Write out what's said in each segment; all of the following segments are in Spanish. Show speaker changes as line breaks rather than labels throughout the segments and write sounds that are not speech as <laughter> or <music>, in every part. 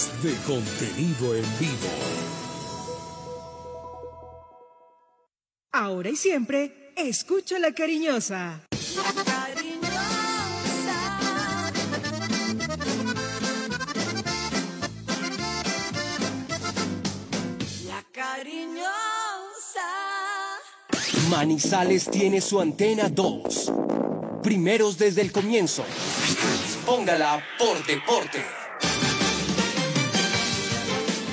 horas de contenido en vivo.
Ahora y siempre, escucha la cariñosa.
La cariñosa. La cariñosa.
Manizales tiene su antena 2. Primeros desde el comienzo. Póngala por deporte.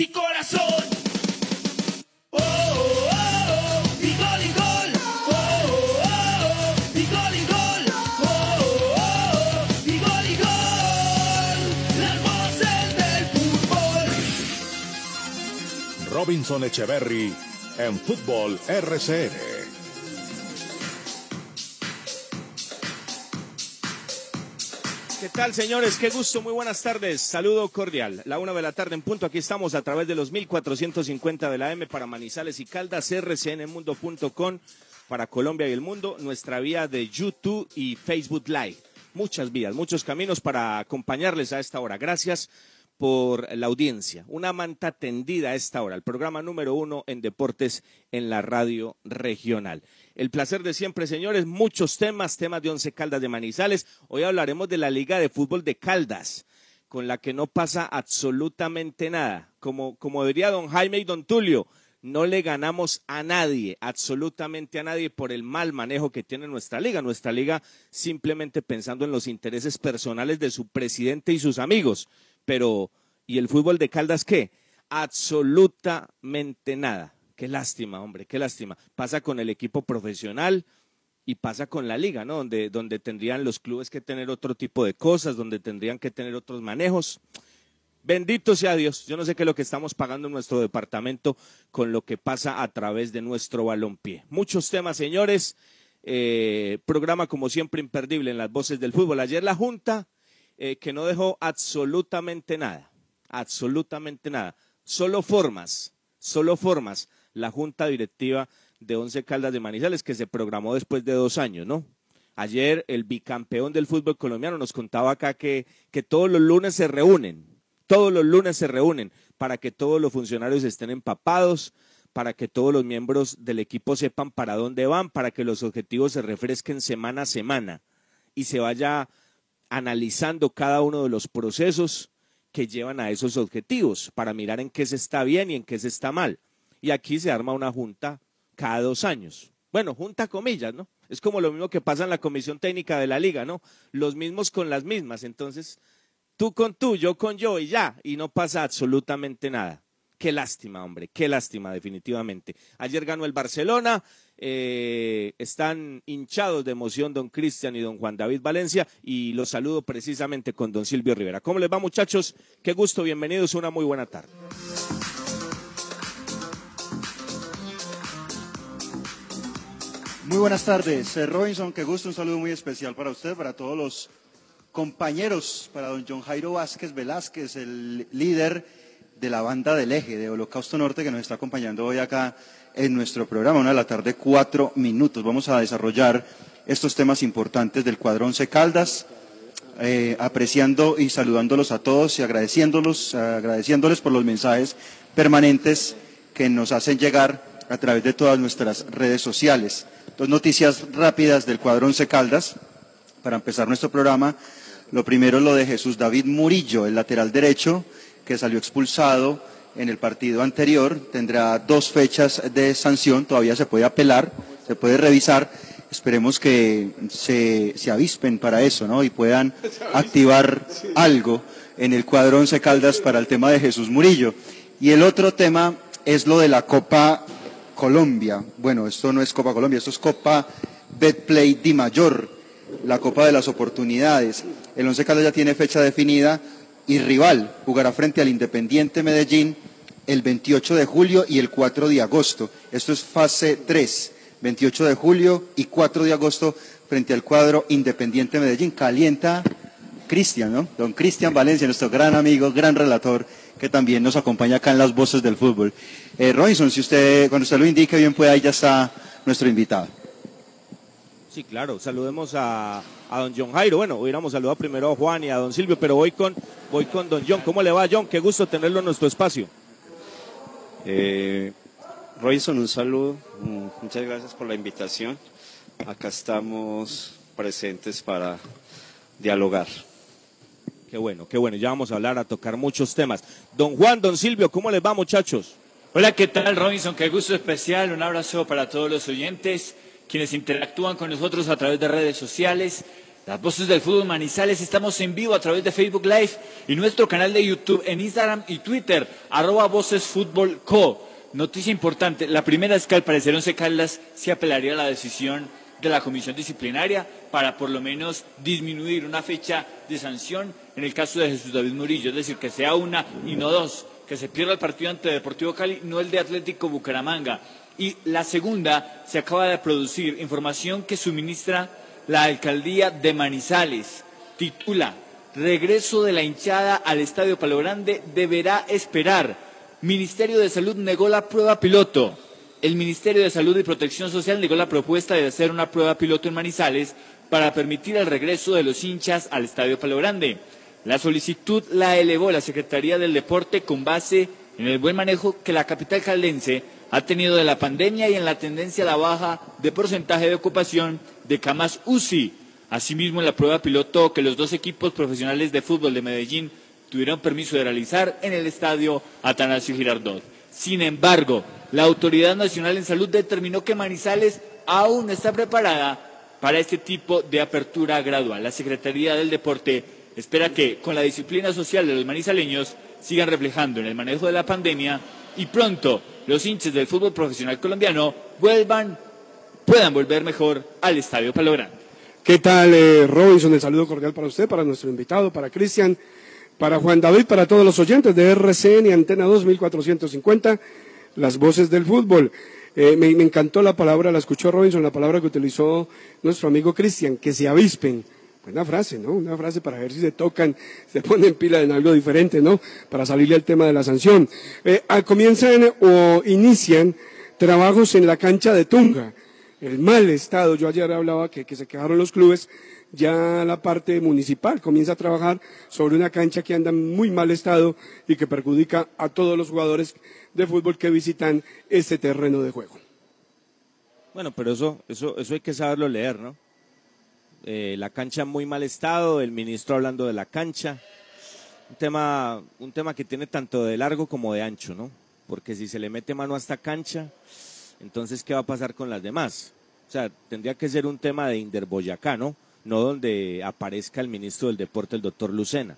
y corazón.
Robinson Echeverry en Fútbol RCN.
Tal, señores? Qué gusto, muy buenas tardes. Saludo cordial. La una de la tarde en punto. Aquí estamos a través de los 1450 de la M para Manizales y Caldas, rcnmundo.com para Colombia y el mundo, nuestra vía de YouTube y Facebook Live. Muchas vías, muchos caminos para acompañarles a esta hora. Gracias por la audiencia. Una manta tendida a esta hora, el programa número uno en deportes en la radio regional. El placer de siempre, señores, muchos temas, temas de Once Caldas de Manizales. Hoy hablaremos de la Liga de Fútbol de Caldas, con la que no pasa absolutamente nada. Como, como diría don Jaime y don Tulio, no le ganamos a nadie, absolutamente a nadie, por el mal manejo que tiene nuestra liga. Nuestra liga simplemente pensando en los intereses personales de su presidente y sus amigos. Pero, ¿y el fútbol de Caldas qué? Absolutamente nada. Qué lástima, hombre, qué lástima. Pasa con el equipo profesional y pasa con la liga, ¿no? Donde, donde tendrían los clubes que tener otro tipo de cosas, donde tendrían que tener otros manejos. Bendito sea Dios. Yo no sé qué es lo que estamos pagando en nuestro departamento con lo que pasa a través de nuestro balompié. Muchos temas, señores. Eh, programa, como siempre, imperdible en las voces del fútbol. Ayer la Junta, eh, que no dejó absolutamente nada, absolutamente nada. Solo formas, solo formas. La Junta Directiva de Once Caldas de Manizales, que se programó después de dos años, ¿no? Ayer el bicampeón del fútbol colombiano nos contaba acá que, que todos los lunes se reúnen, todos los lunes se reúnen para que todos los funcionarios estén empapados, para que todos los miembros del equipo sepan para dónde van, para que los objetivos se refresquen semana a semana y se vaya analizando cada uno de los procesos que llevan a esos objetivos para mirar en qué se está bien y en qué se está mal. Y aquí se arma una junta cada dos años. Bueno, junta comillas, ¿no? Es como lo mismo que pasa en la comisión técnica de la liga, ¿no? Los mismos con las mismas. Entonces, tú con tú, yo con yo y ya, y no pasa absolutamente nada. Qué lástima, hombre, qué lástima, definitivamente. Ayer ganó el Barcelona, eh, están hinchados de emoción don Cristian y don Juan David Valencia, y los saludo precisamente con don Silvio Rivera. ¿Cómo les va, muchachos? Qué gusto, bienvenidos, una muy buena tarde.
Muy buenas tardes, eh, Robinson, qué gusto, un saludo muy especial para usted, para todos los compañeros, para don John Jairo Vázquez Velázquez, el líder de la banda del eje de Holocausto Norte que nos está acompañando hoy acá en nuestro programa, una de la tarde, cuatro minutos. Vamos a desarrollar estos temas importantes del cuadrón C Caldas, eh, apreciando y saludándolos a todos y agradeciéndolos, agradeciéndoles por los mensajes permanentes que nos hacen llegar a través de todas nuestras redes sociales. Dos noticias rápidas del cuadrón C Caldas para empezar nuestro programa. Lo primero lo de Jesús David Murillo, el lateral derecho, que salió expulsado en el partido anterior. Tendrá dos fechas de sanción, todavía se puede apelar, se puede revisar. esperemos que se, se avispen para eso, ¿no? Y puedan activar algo en el cuadro Once Caldas para el tema de Jesús Murillo. Y el otro tema es lo de la Copa Colombia. Bueno, esto no es Copa Colombia, esto es Copa Betplay Di Mayor, la Copa de las Oportunidades. El Once Caldas ya tiene fecha definida y rival jugará frente al Independiente Medellín el 28 de julio y el 4 de agosto. Esto es fase 3, 28 de julio y 4 de agosto frente al cuadro Independiente Medellín. Calienta Cristian, ¿no? Don Cristian Valencia, nuestro gran amigo, gran relator, que también nos acompaña acá en las voces del fútbol. Eh, Robinson, si usted, cuando usted lo indique bien puede, ahí ya está nuestro invitado.
Sí, claro. Saludemos a, a don John Jairo. Bueno, hubiéramos saludado primero a Juan y a don Silvio, pero voy con, voy con don John. ¿Cómo le va, John? Qué gusto tenerlo en nuestro espacio.
Eh, Robinson, un saludo. Mm, Muchas gracias por la invitación. Acá estamos presentes para dialogar.
Qué bueno, qué bueno. Ya vamos a hablar, a tocar muchos temas. Don Juan, don Silvio, ¿cómo les va, muchachos?
Hola, ¿qué tal, Robinson? Qué gusto especial. Un abrazo para todos los oyentes, quienes interactúan con nosotros a través de redes sociales. Las voces del fútbol Manizales, estamos en vivo a través de Facebook Live y nuestro canal de YouTube en Instagram y Twitter, arroba Voces Fútbol Co. Noticia importante, la primera es que al parecer Once Caldas se apelaría a la decisión de la comisión disciplinaria para por lo menos disminuir una fecha de sanción en el caso de Jesús David Murillo, es decir, que sea una y no dos, que se pierda el partido ante Deportivo Cali, no el de Atlético Bucaramanga. Y la segunda, se acaba de producir información que suministra la alcaldía de Manizales. Titula, regreso de la hinchada al Estadio Palo Grande deberá esperar. Ministerio de Salud negó la prueba piloto. El Ministerio de Salud y Protección Social negó la propuesta de hacer una prueba piloto en Manizales para permitir el regreso de los hinchas al Estadio Palo Grande. La solicitud la elevó la Secretaría del Deporte con base en el buen manejo que la capital caldense ha tenido de la pandemia y en la tendencia a la baja de porcentaje de ocupación de camas UCI. Asimismo, en la prueba piloto que los dos equipos profesionales de fútbol de Medellín tuvieron permiso de realizar en el estadio Atanasio Girardot. Sin embargo, la Autoridad Nacional en Salud determinó que Manizales aún está preparada para este tipo de apertura gradual. La Secretaría del Deporte espera que, con la disciplina social de los manizaleños, sigan reflejando en el manejo de la pandemia y pronto los hinchas del fútbol profesional colombiano vuelvan, puedan volver mejor al Estadio Palo Grande.
¿Qué tal, eh, Robinson? El saludo cordial para usted, para nuestro invitado, para Cristian, para Juan David, para todos los oyentes de RCN y Antena 2450, las voces del fútbol. Eh, me, me encantó la palabra, la escuchó Robinson, la palabra que utilizó nuestro amigo Cristian, que se avispen. Buena frase, ¿no? Una frase para ver si se tocan, <laughs> se ponen pila en algo diferente, ¿no? Para salirle al tema de la sanción. Eh, ah, comienzan o inician trabajos en la cancha de Tunga. El mal estado, yo ayer hablaba que, que se quedaron los clubes, ya la parte municipal comienza a trabajar sobre una cancha que anda en muy mal estado y que perjudica a todos los jugadores de fútbol que visitan este terreno de juego.
Bueno, pero eso, eso, eso hay que saberlo leer, ¿no? Eh, la cancha en muy mal estado, el ministro hablando de la cancha. Un tema, un tema que tiene tanto de largo como de ancho, ¿no? Porque si se le mete mano a esta cancha, entonces, ¿qué va a pasar con las demás? O sea, tendría que ser un tema de Inderboyacá, ¿no? No donde aparezca el ministro del Deporte, el doctor Lucena.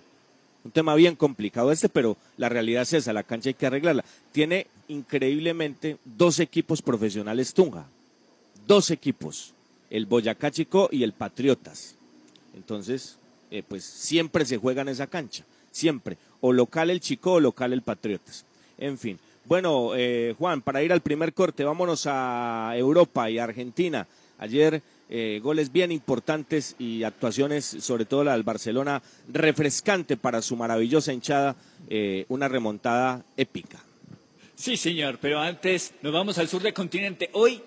Un tema bien complicado este, pero la realidad es esa, la cancha hay que arreglarla. Tiene increíblemente dos equipos profesionales Tunja, dos equipos, el Boyacá Chico y el Patriotas. Entonces, eh, pues siempre se juega en esa cancha, siempre, o local el Chico o local el Patriotas. En fin, bueno, eh, Juan, para ir al primer corte, vámonos a Europa y a Argentina. Ayer eh, goles bien importantes y actuaciones, sobre todo la del Barcelona, refrescante para su maravillosa hinchada, una remontada épica.
Sí, señor, pero antes nos vamos al sur del continente. Hoy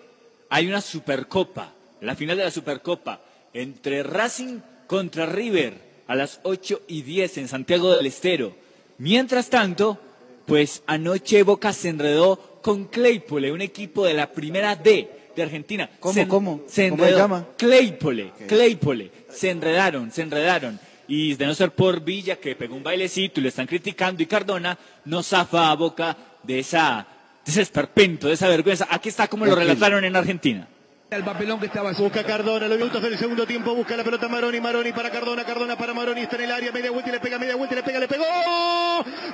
hay una Supercopa, la final de la Supercopa, entre Racing contra River a las 8 y 10 en Santiago del Estero. Mientras tanto, pues anoche Boca se enredó con Claypole, un equipo de la primera D de Argentina.
¿Cómo,
Se-
cómo?
Se
¿Cómo se llama?
Claypole, Claypole. Se enredaron, se enredaron. Y de no ser por Villa, que pegó un bailecito y le están criticando, y Cardona no zafa a Boca de, esa, de ese esperpento, de esa vergüenza. Aquí está como lo relataron en Argentina.
El papelón que estaba
Busca Cardona, los minutos del segundo tiempo, busca la pelota Maroni, Maroni para Cardona, Cardona para Maroni, está en el área, media vuelta y le pega, media vuelta y le pega, le pegó.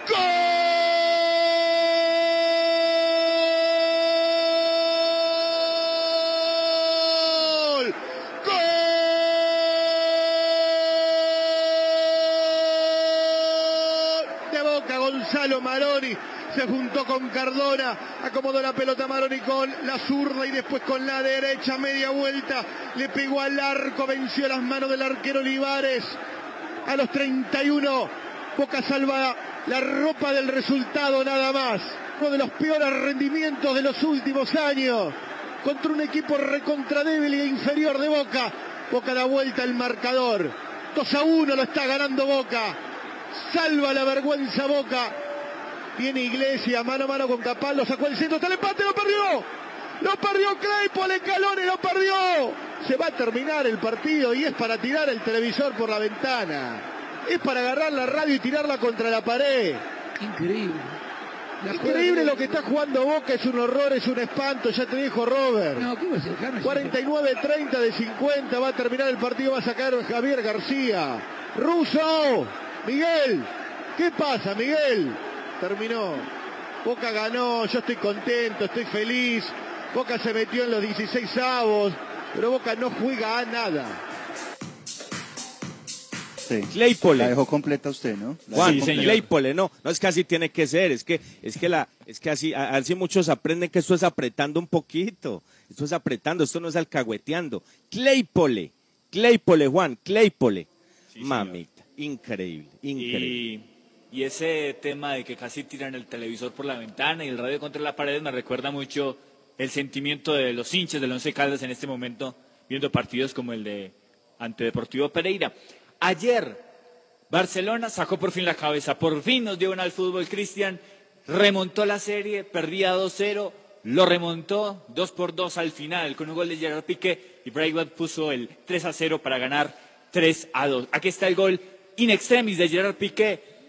¡Gol! Se juntó con Cardona, acomodó la pelota Maroni con la zurda y después con la derecha, media vuelta, le pegó al arco, venció las manos del arquero Olivares. A los 31, Boca salva la ropa del resultado nada más. Uno de los peores rendimientos de los últimos años. Contra un equipo recontra débil e inferior de Boca. Boca da vuelta el marcador. 2 a 1 lo está ganando Boca. Salva la vergüenza Boca. Viene Iglesia, mano a mano con Capal, lo sacó el centro, está el empate, lo perdió. Lo perdió Claypole, Calones lo perdió. Se va a terminar el partido y es para tirar el televisor por la ventana. Es para agarrar la radio y tirarla contra la pared.
Increíble.
Increíble lo que está jugando Boca, es un horror, es un espanto, ya te dijo Robert.
No, ¿qué va a ser, James?
49-30 de 50, va a terminar el partido, va a sacar Javier García. Russo, Miguel, ¿qué pasa Miguel? Terminó. Boca ganó, yo estoy contento, estoy feliz. Boca se metió en los 16 avos, pero Boca no juega a nada.
Sí.
Claypole.
La dejó completa usted, ¿no? La
Juan,
completa.
Claypole, no, no es que así tiene que ser, es que, es que la, es que así, así muchos aprenden que esto es apretando un poquito, esto es apretando, esto no es alcahueteando. Claypole, Claypole, Juan, Claypole. Mamita, increíble, increíble.
Y, y ese tema de que casi tiran el televisor por la ventana y el radio contra la pared me recuerda mucho el sentimiento de los hinchas del Once Caldas en este momento, viendo partidos como el de ante Deportivo Pereira. Ayer, Barcelona sacó por fin la cabeza, por fin nos dio una al fútbol Cristian, remontó la serie, perdía 2-0, lo remontó 2 por 2 al final con un gol de Gerard Piqué y Braithwaite puso el 3-0 para ganar 3-2. Aquí está el gol in extremis de Gerard Piqué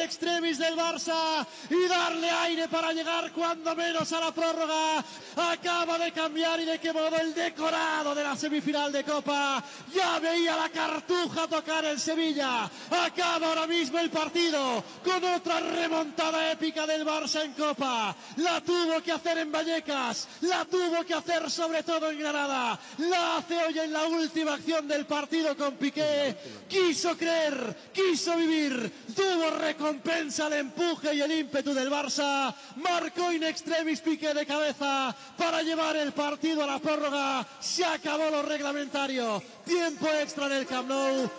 extremis del Barça y darle aire para llegar cuando menos a la prórroga. Acaba de cambiar y de qué modo el decorado de la semifinal de Copa. Ya veía la cartuja tocar el Sevilla. Acaba ahora mismo el partido con otra remontada épica del Barça en Copa. La tuvo que hacer en Vallecas, la tuvo que hacer sobre todo en Granada. La hace hoy en la última acción del partido con Piqué. Quiso creer, quiso vivir, tuvo recompensa el empuje y el ímpetu del Barça. Marcó in extremis Piqué de cabeza para llevar el partido a la prórroga. Se acabó lo reglamentario. Tiempo extra en el Camp Nou.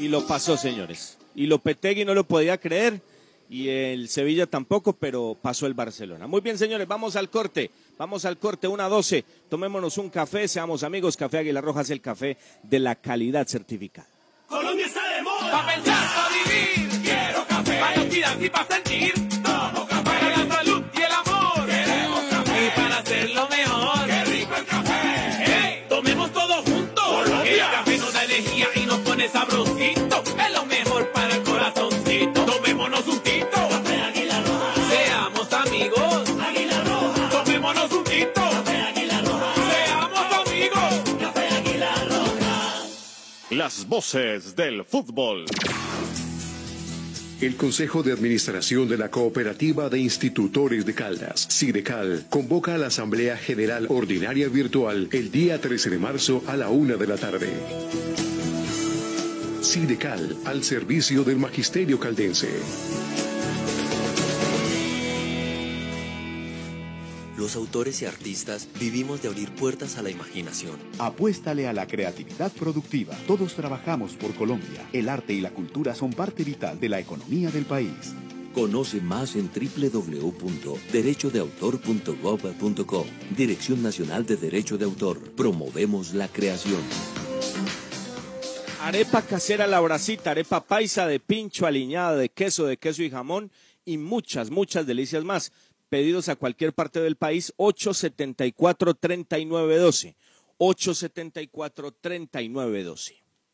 Y lo pasó, señores. Y Lopetegui no lo podía creer y el Sevilla tampoco, pero pasó el Barcelona. Muy bien, señores, vamos al corte. Vamos al corte, una 12. Tomémonos un café, seamos amigos. Café Águila Roja es el café de la calidad certificada.
Colombia está. Pa' pensar, pa' vivir. Quiero café. Pa' identidad y pa' sentir.
Las voces del fútbol.
El Consejo de Administración de la Cooperativa de Institutores de Caldas, Sidecal, convoca a la Asamblea General Ordinaria Virtual el día 13 de marzo a la una de la tarde. Sidecal, al servicio del Magisterio Caldense.
Los autores y artistas vivimos de abrir puertas a la imaginación.
Apuéstale a la creatividad productiva. Todos trabajamos por Colombia. El arte y la cultura son parte vital de la economía del país.
Conoce más en www.derechodeautor.gov.co. Dirección Nacional de Derecho de Autor. Promovemos la creación.
Arepa casera La Bracita, arepa paisa de pincho aliñada, de queso, de queso y jamón y muchas, muchas delicias más. Pedidos a cualquier parte del país, 874-3912. 874-3912.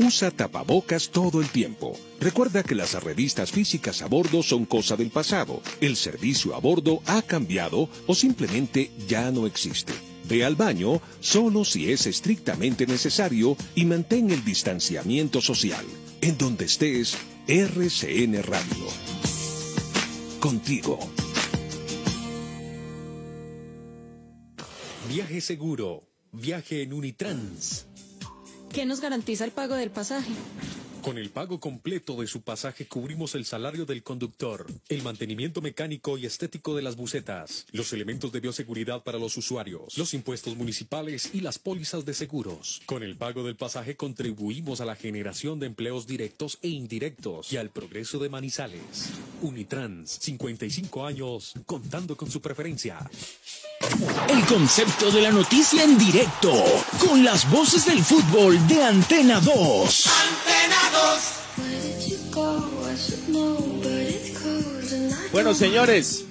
usa tapabocas todo el tiempo. Recuerda que las revistas físicas a bordo son cosa del pasado. El servicio a bordo ha cambiado o simplemente ya no existe. Ve al baño solo si es estrictamente necesario y mantén el distanciamiento social. En donde estés, RCN Radio. Contigo. Viaje seguro. Viaje en Unitrans.
¿Qué nos garantiza el pago del pasaje?
Con el pago completo de su pasaje cubrimos el salario del conductor, el mantenimiento mecánico y estético de las bucetas, los elementos de bioseguridad para los usuarios, los impuestos municipales y las pólizas de seguros. Con el pago del pasaje contribuimos a la generación de empleos directos e indirectos y al progreso de Manizales. Unitrans, 55 años, contando con su preferencia.
El concepto de la noticia en directo, con las voces del fútbol de Antena 2.
Bueno, señores,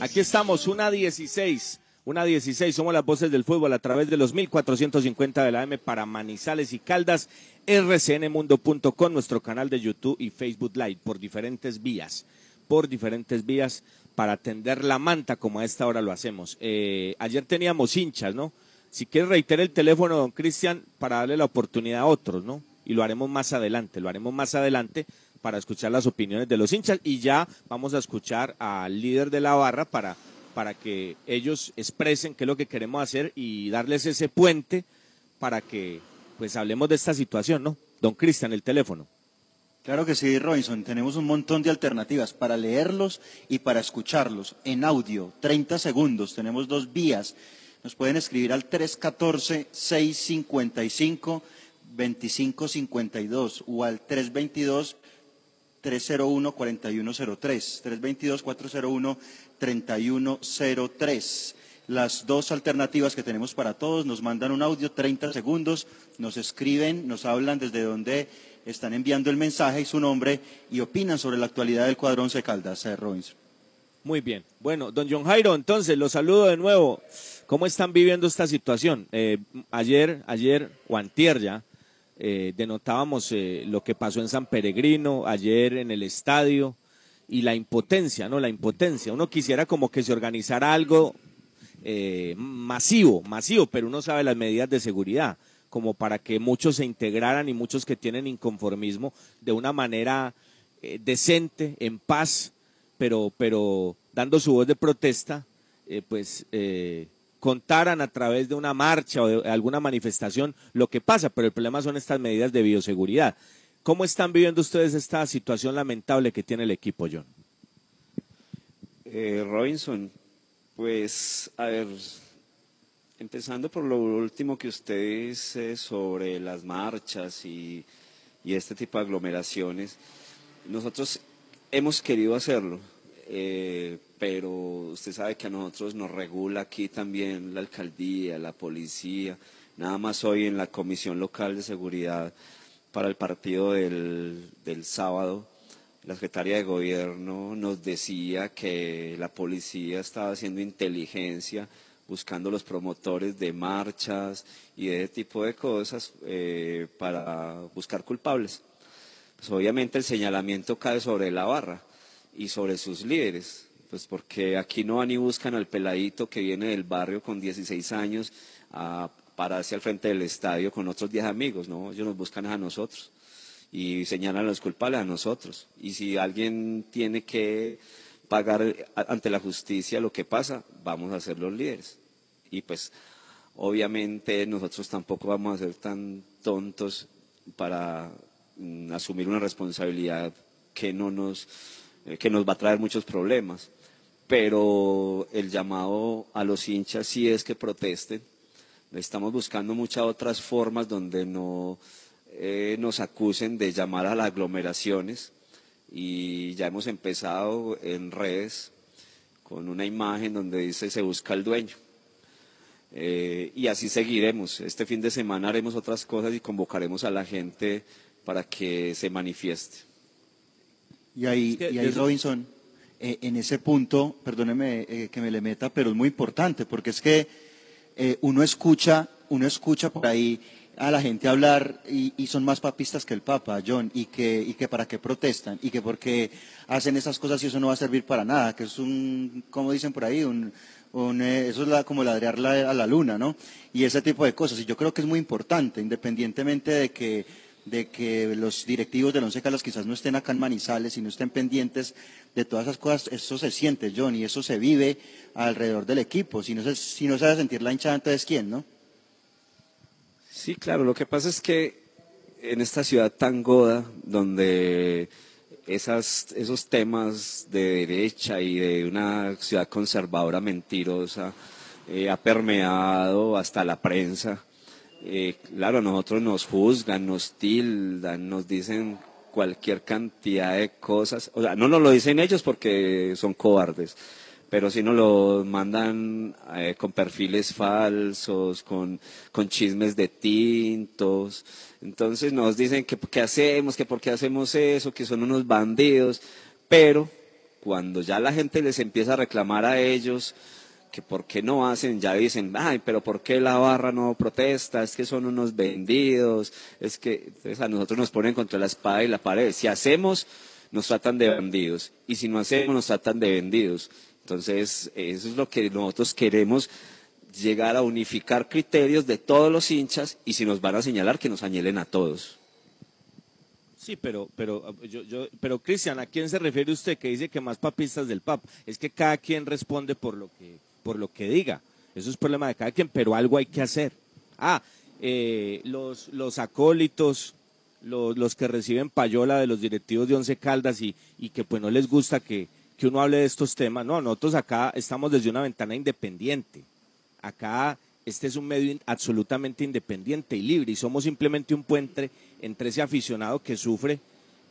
aquí estamos, una 16. Una 16, somos las voces del fútbol a través de los 1450 de la M para Manizales y Caldas, rcnmundo.com, nuestro canal de YouTube y Facebook Live, por diferentes vías, por diferentes vías para tender la manta como a esta hora lo hacemos. Eh, ayer teníamos hinchas, ¿no? Si quiere reiterar el teléfono, don Cristian, para darle la oportunidad a otros, ¿no? Y lo haremos más adelante, lo haremos más adelante para escuchar las opiniones de los hinchas y ya vamos a escuchar al líder de la barra para, para que ellos expresen qué es lo que queremos hacer y darles ese puente para que pues hablemos de esta situación, ¿no? Don Cristian, el teléfono.
Claro que sí, Robinson. Tenemos un montón de alternativas para leerlos y para escucharlos en audio. 30 segundos. Tenemos dos vías. Nos pueden escribir al 314-655-2552 o al 322-301-4103. 322-401-3103. Las dos alternativas que tenemos para todos, nos mandan un audio, 30 segundos, nos escriben, nos hablan desde donde están enviando el mensaje y su nombre y opinan sobre la actualidad del cuadrón Once Caldas, eh, Robinson.
Muy bien. Bueno, don John Jairo, entonces los saludo de nuevo. ¿Cómo están viviendo esta situación? Eh, ayer, ayer o antier ya, eh, denotábamos eh, lo que pasó en San Peregrino, ayer en el estadio y la impotencia, ¿no? La impotencia. Uno quisiera como que se organizara algo eh, masivo, masivo, pero uno sabe las medidas de seguridad como para que muchos se integraran y muchos que tienen inconformismo de una manera eh, decente, en paz, pero, pero dando su voz de protesta, eh, pues contaran a través de una marcha o de alguna manifestación lo que pasa, pero el problema son estas medidas de bioseguridad. ¿Cómo están viviendo ustedes esta situación lamentable que tiene el equipo, John?
Eh, Robinson, pues, a ver, empezando por lo último que usted dice sobre las marchas y, este tipo de aglomeraciones, nosotros hemos querido hacerlo, eh, pero usted sabe que a nosotros nos regula aquí también la alcaldía, la policía, nada más hoy en la Comisión Local de Seguridad para el partido del, del sábado la secretaria de gobierno nos decía que la policía estaba haciendo inteligencia buscando los promotores de marchas y de ese tipo de cosas eh, para buscar culpables. Pues obviamente el señalamiento cae sobre la barra y sobre sus líderes, pues porque aquí no van y buscan al peladito que viene del barrio con 16 años a pararse al frente del estadio con otros 10 amigos, no, ellos nos buscan a nosotros y señalan a los culpables a nosotros. Y si alguien tiene que pagar ante la justicia lo que pasa, vamos a ser los líderes. Y pues obviamente nosotros tampoco vamos a ser tan tontos para mm, asumir una responsabilidad que no nos eh, que nos va a traer muchos problemas. Pero el llamado a los hinchas sí es que protesten. Estamos buscando muchas otras formas donde no eh, nos acusen de llamar a las aglomeraciones y ya hemos empezado en redes con una imagen donde dice se busca el dueño. Eh, y así seguiremos. Este fin de semana haremos otras cosas y convocaremos a la gente para que se manifieste.
Y ahí, y ahí Robinson, eh, en ese punto, perdóneme eh, que me le meta, pero es muy importante, porque es que eh, uno escucha, uno escucha por ahí a la gente hablar y, y son más papistas que el Papa, John, y que, y que para qué protestan, y que porque hacen esas cosas y eso no va a servir para nada, que es un, como dicen por ahí, un, un, eh, eso es la- como ladrear la- a la luna, ¿no? Y ese tipo de cosas. Y yo creo que es muy importante, independientemente de que, de que los directivos del Once Caldas quizás no estén acá en Manizales y no estén pendientes de todas esas cosas, eso se siente, John, y eso se vive alrededor del equipo. Si no se, si no se hace sentir la hinchada, entonces ¿quién, no?
Sí, claro, lo que pasa es que en esta ciudad tan goda, donde esas, esos temas de derecha y de una ciudad conservadora mentirosa eh, ha permeado hasta la prensa. Eh, claro, a nosotros nos juzgan, nos tildan, nos dicen cualquier cantidad de cosas. O sea, no nos lo dicen ellos porque son cobardes, pero sí nos lo mandan eh, con perfiles falsos, con, con chismes de tintos. Entonces nos dicen que qué hacemos, que por qué hacemos eso, que son unos bandidos. Pero cuando ya la gente les empieza a reclamar a ellos que por qué no hacen, ya dicen, ay, pero por qué la barra no protesta, es que son unos vendidos, es que entonces a nosotros nos ponen contra la espada y la pared. Si hacemos, nos tratan de bandidos, y si no hacemos, nos tratan de vendidos. Entonces, eso es lo que nosotros queremos, llegar a unificar criterios de todos los hinchas, y si nos van a señalar, que nos añelen a todos.
Sí, pero, pero, yo, yo, pero Cristian, ¿a quién se refiere usted que dice que más papistas del PAP? Es que cada quien responde por lo que, por lo que diga. Eso es problema de cada quien, pero algo hay que hacer. Ah, eh, los, los acólitos, los, los que reciben payola de los directivos de Once Caldas y, y que pues no les gusta que, que uno hable de estos temas. No, nosotros acá estamos desde una ventana independiente. Acá este es un medio absolutamente independiente y libre y somos simplemente un puente entre ese aficionado que sufre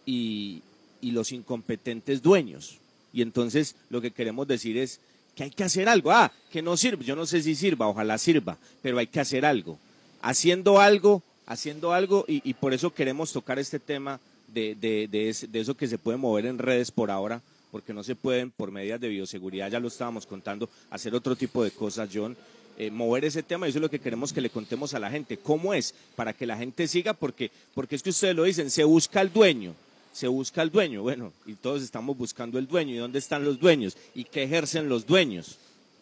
y, y los incompetentes dueños. Y entonces lo que queremos decir es que hay que hacer algo. Ah, que no sirve. Yo no sé si sirva, ojalá sirva, pero hay que hacer algo. Haciendo algo, haciendo algo y, por eso queremos tocar este tema de, de, de eso que se puede mover en redes por ahora, porque no se pueden por medidas de bioseguridad, ya lo estábamos contando, hacer otro tipo de cosas, John. eh, mover ese tema y eso es lo que queremos que le contemos a la gente. ¿Cómo es? Para que la gente siga, porque, porque es que ustedes lo dicen, se busca el dueño, se busca el dueño. Bueno, y todos estamos buscando el dueño. ¿Y dónde están los dueños? ¿Y qué ejercen los dueños?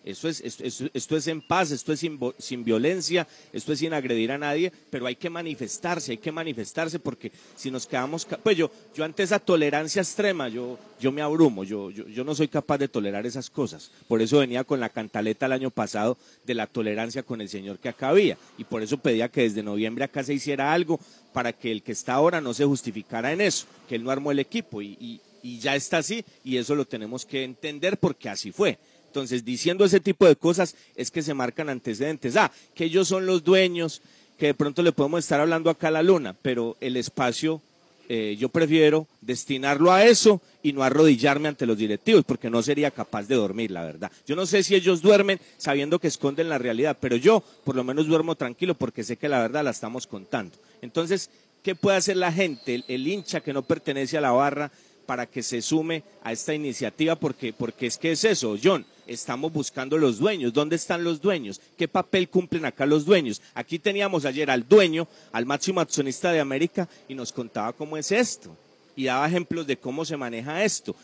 Eso es, esto, esto- esto es en paz, esto es sin, violencia, esto es sin agredir a nadie, pero hay que manifestarse, hay que manifestarse porque si nos quedamos, pues yo, yo ante esa tolerancia extrema, yo, yo me abrumo, yo, yo, yo no soy capaz de tolerar esas cosas. Por eso venía con la cantaleta el año pasado de la tolerancia con el señor que acá había y por eso pedía que desde noviembre acá se hiciera algo para que el que está ahora no se justificara en eso, que él no armó el equipo y- y ya está así y eso lo tenemos que entender porque así fue. Entonces, diciendo ese tipo de cosas es que se marcan antecedentes. Ah, que ellos son los dueños, que de pronto le podemos estar hablando acá a la luna, pero el espacio eh, yo prefiero destinarlo a eso y no arrodillarme ante los directivos, porque no sería capaz de dormir, la verdad. Yo no sé si ellos duermen sabiendo que esconden la realidad, pero yo por lo menos duermo tranquilo porque sé que la verdad la estamos contando. Entonces, ¿qué puede hacer la gente, el, el hincha que no pertenece a la barra? para que se sume a esta iniciativa, porque, porque es que es eso, John, estamos buscando los dueños. ¿Dónde están los dueños? ¿Qué papel cumplen acá los dueños? Aquí teníamos ayer al dueño, al máximo accionista de América, y nos contaba cómo es esto, y daba ejemplos de cómo se maneja esto.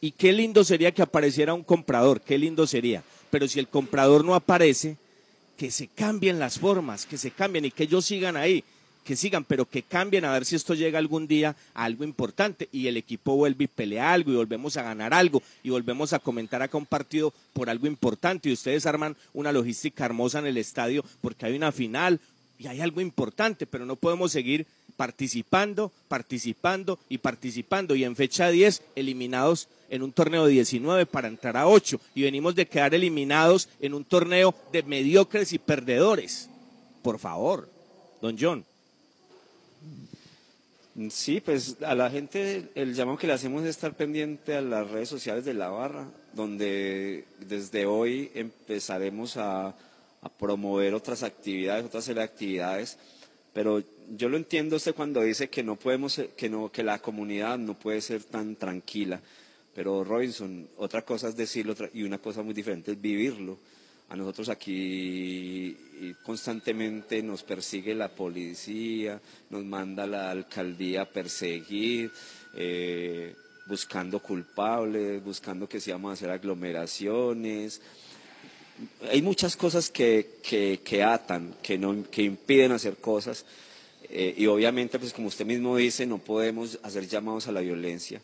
Y qué lindo sería que apareciera un comprador, qué lindo sería. Pero si el comprador no aparece, que se cambien las formas, que se cambien y que ellos sigan ahí que sigan, pero que cambien a ver si esto llega algún día a algo importante y el equipo vuelve y pelea algo y volvemos a ganar algo y volvemos a comentar acá un partido por algo importante y ustedes arman una logística hermosa en el estadio porque hay una final y hay algo importante, pero no podemos seguir participando, participando y participando y en fecha 10 eliminados en un torneo de 19 para entrar a 8 y venimos de quedar eliminados en un torneo de mediocres y perdedores. Por favor, don John.
Sí, pues a la gente el llamado que le hacemos es estar pendiente a las redes sociales de la barra, donde desde hoy empezaremos a, a promover otras actividades, otras actividades, pero yo lo entiendo usted cuando dice que no podemos, que no, que la comunidad no puede ser tan tranquila, pero Robinson, otra cosa es decirlo y una cosa muy diferente es vivirlo. A nosotros aquí constantemente nos persigue la policía, nos manda la alcaldía a perseguir, eh, buscando culpables, buscando que si vamos a hacer aglomeraciones. Hay muchas cosas que, que, atan, que, no, que impiden hacer cosas. eh, y obviamente, pues como usted mismo dice, no podemos hacer llamados a la violencia.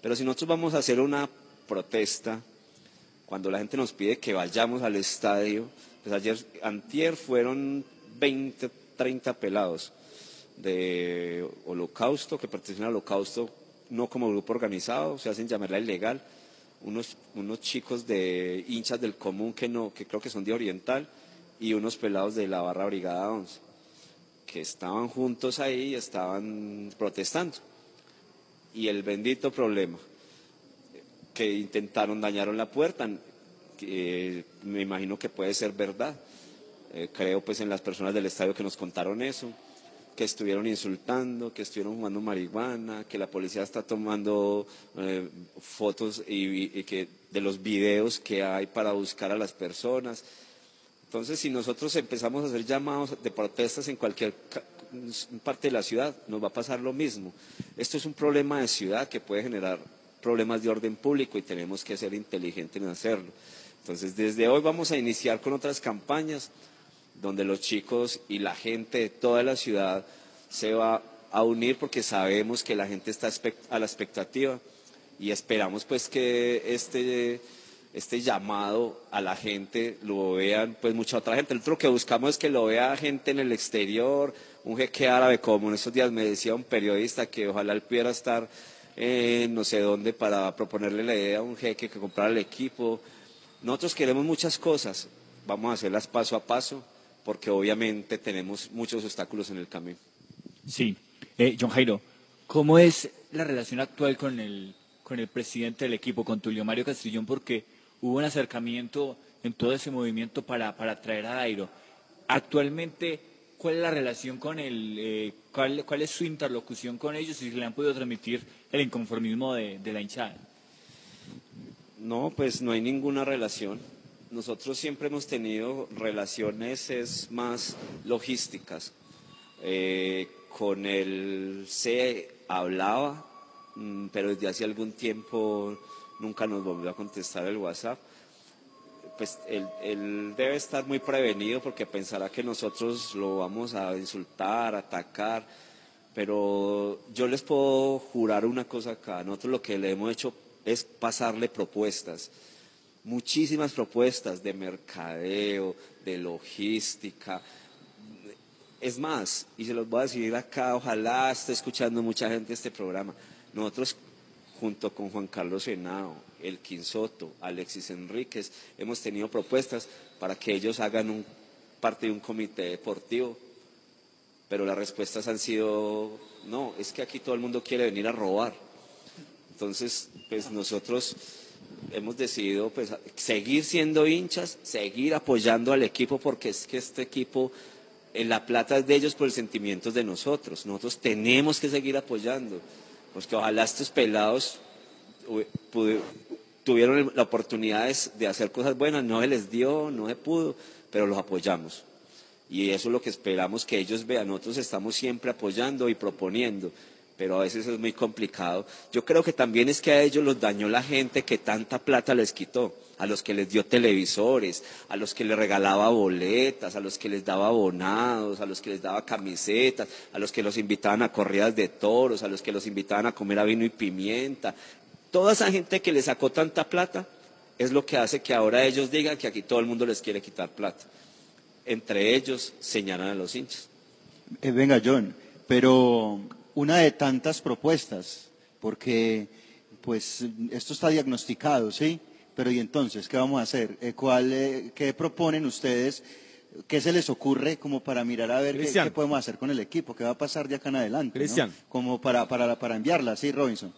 Pero si nosotros vamos a hacer una protesta, cuando la gente nos pide que vayamos al estadio, pues ayer, antier fueron 20, 30 pelados de Holocausto, que pertenecen al Holocausto, no como grupo organizado, se hacen llamar la ilegal, unos, unos chicos de hinchas del común que, no, que creo que son de Oriental, y unos pelados de la barra Brigada 11, que estaban juntos ahí y estaban protestando. Y el bendito problema, que intentaron dañaron la puerta, eh, me imagino que puede ser verdad. Eh, creo pues en las personas del estadio que nos contaron eso, que estuvieron insultando, que estuvieron jugando marihuana, que la policía está tomando eh, fotos y, y que de los videos que hay para buscar a las personas. Entonces, si nosotros empezamos a hacer llamados de protestas en cualquier parte de la ciudad, nos va a pasar lo mismo. Esto es un problema de ciudad que puede generar problemas de orden público y tenemos que ser inteligentes en hacerlo. Entonces, desde hoy vamos a iniciar con otras campañas donde los chicos y la gente de toda la ciudad se va a unir porque sabemos que la gente está a la expectativa y esperamos pues que este, este llamado a la gente lo vean pues mucha otra gente. Lo que buscamos es que lo vea gente en el exterior, un jeque árabe como en estos días me decía un periodista que ojalá él pudiera estar en no sé dónde para proponerle la idea a un jeque que comprara el equipo. Nosotros queremos muchas cosas, vamos a hacerlas paso a paso porque obviamente tenemos muchos obstáculos en el camino.
Sí. Eh, John Jairo, ¿cómo es la relación actual con el, con el presidente del equipo, con Tulio Mario Castrillón? Porque hubo un acercamiento en todo ese movimiento para, para traer a Dairo. Actualmente, ¿cuál es la relación con él? Eh, ¿cuál, ¿Cuál es su interlocución con ellos y si le han podido transmitir el inconformismo de, de la hinchada?
No, pues no hay ninguna relación. Nosotros siempre hemos tenido relaciones es más logísticas. Eh, con él se hablaba, mm, pero desde hace algún tiempo nunca nos volvió a contestar el WhatsApp. Pues él, debe estar muy prevenido porque pensará que nosotros lo vamos a insultar, atacar, pero yo les puedo jurar una cosa acá. Nosotros lo que le hemos hecho es pasarle propuestas, muchísimas propuestas de mercadeo, de logística. Es más, y se los voy a decir acá, ojalá esté escuchando mucha gente este programa. Nosotros, junto con Juan Carlos Henao, El Quinsoto, Alexis Enríquez, hemos tenido propuestas para que ellos hagan un, parte de un comité deportivo pero las respuestas han sido, no, es que aquí todo el mundo quiere venir a robar. Entonces, pues nosotros hemos decidido pues, seguir siendo hinchas, seguir apoyando al equipo, porque es que este equipo, en la plata es de ellos por el sentimiento de nosotros. Nosotros tenemos que seguir apoyando. Pues que ojalá estos pelados tuvieron la oportunidad de, hacer cosas buenas, no se les dio, no se pudo, pero los apoyamos. Y eso es lo que esperamos que ellos vean. Nosotros estamos siempre apoyando y proponiendo, pero a veces es muy complicado. Yo creo que también es que a ellos los dañó la gente que tanta plata les quitó, a los que les dio televisores, a los que les regalaba boletas, a los que les daba abonados, a los que les daba camisetas, a los que los invitaban a corridas de toros, a los que los invitaban a comer vino y pimienta. Toda esa gente que les sacó tanta plata es lo que hace que ahora ellos digan que aquí todo el mundo les quiere quitar plata. Entre ellos señalan a los hinchas.
Eh, venga, John, pero una de tantas propuestas, porque pues esto está diagnosticado, ¿sí? Pero ¿y entonces qué vamos a hacer? Eh, ¿cuál, eh, ¿Qué proponen ustedes? ¿Qué se les ocurre como para mirar a ver qué, podemos hacer con el equipo? ¿Qué va a pasar de acá en adelante? Como para, para, para enviarla, ¿sí, Robinson?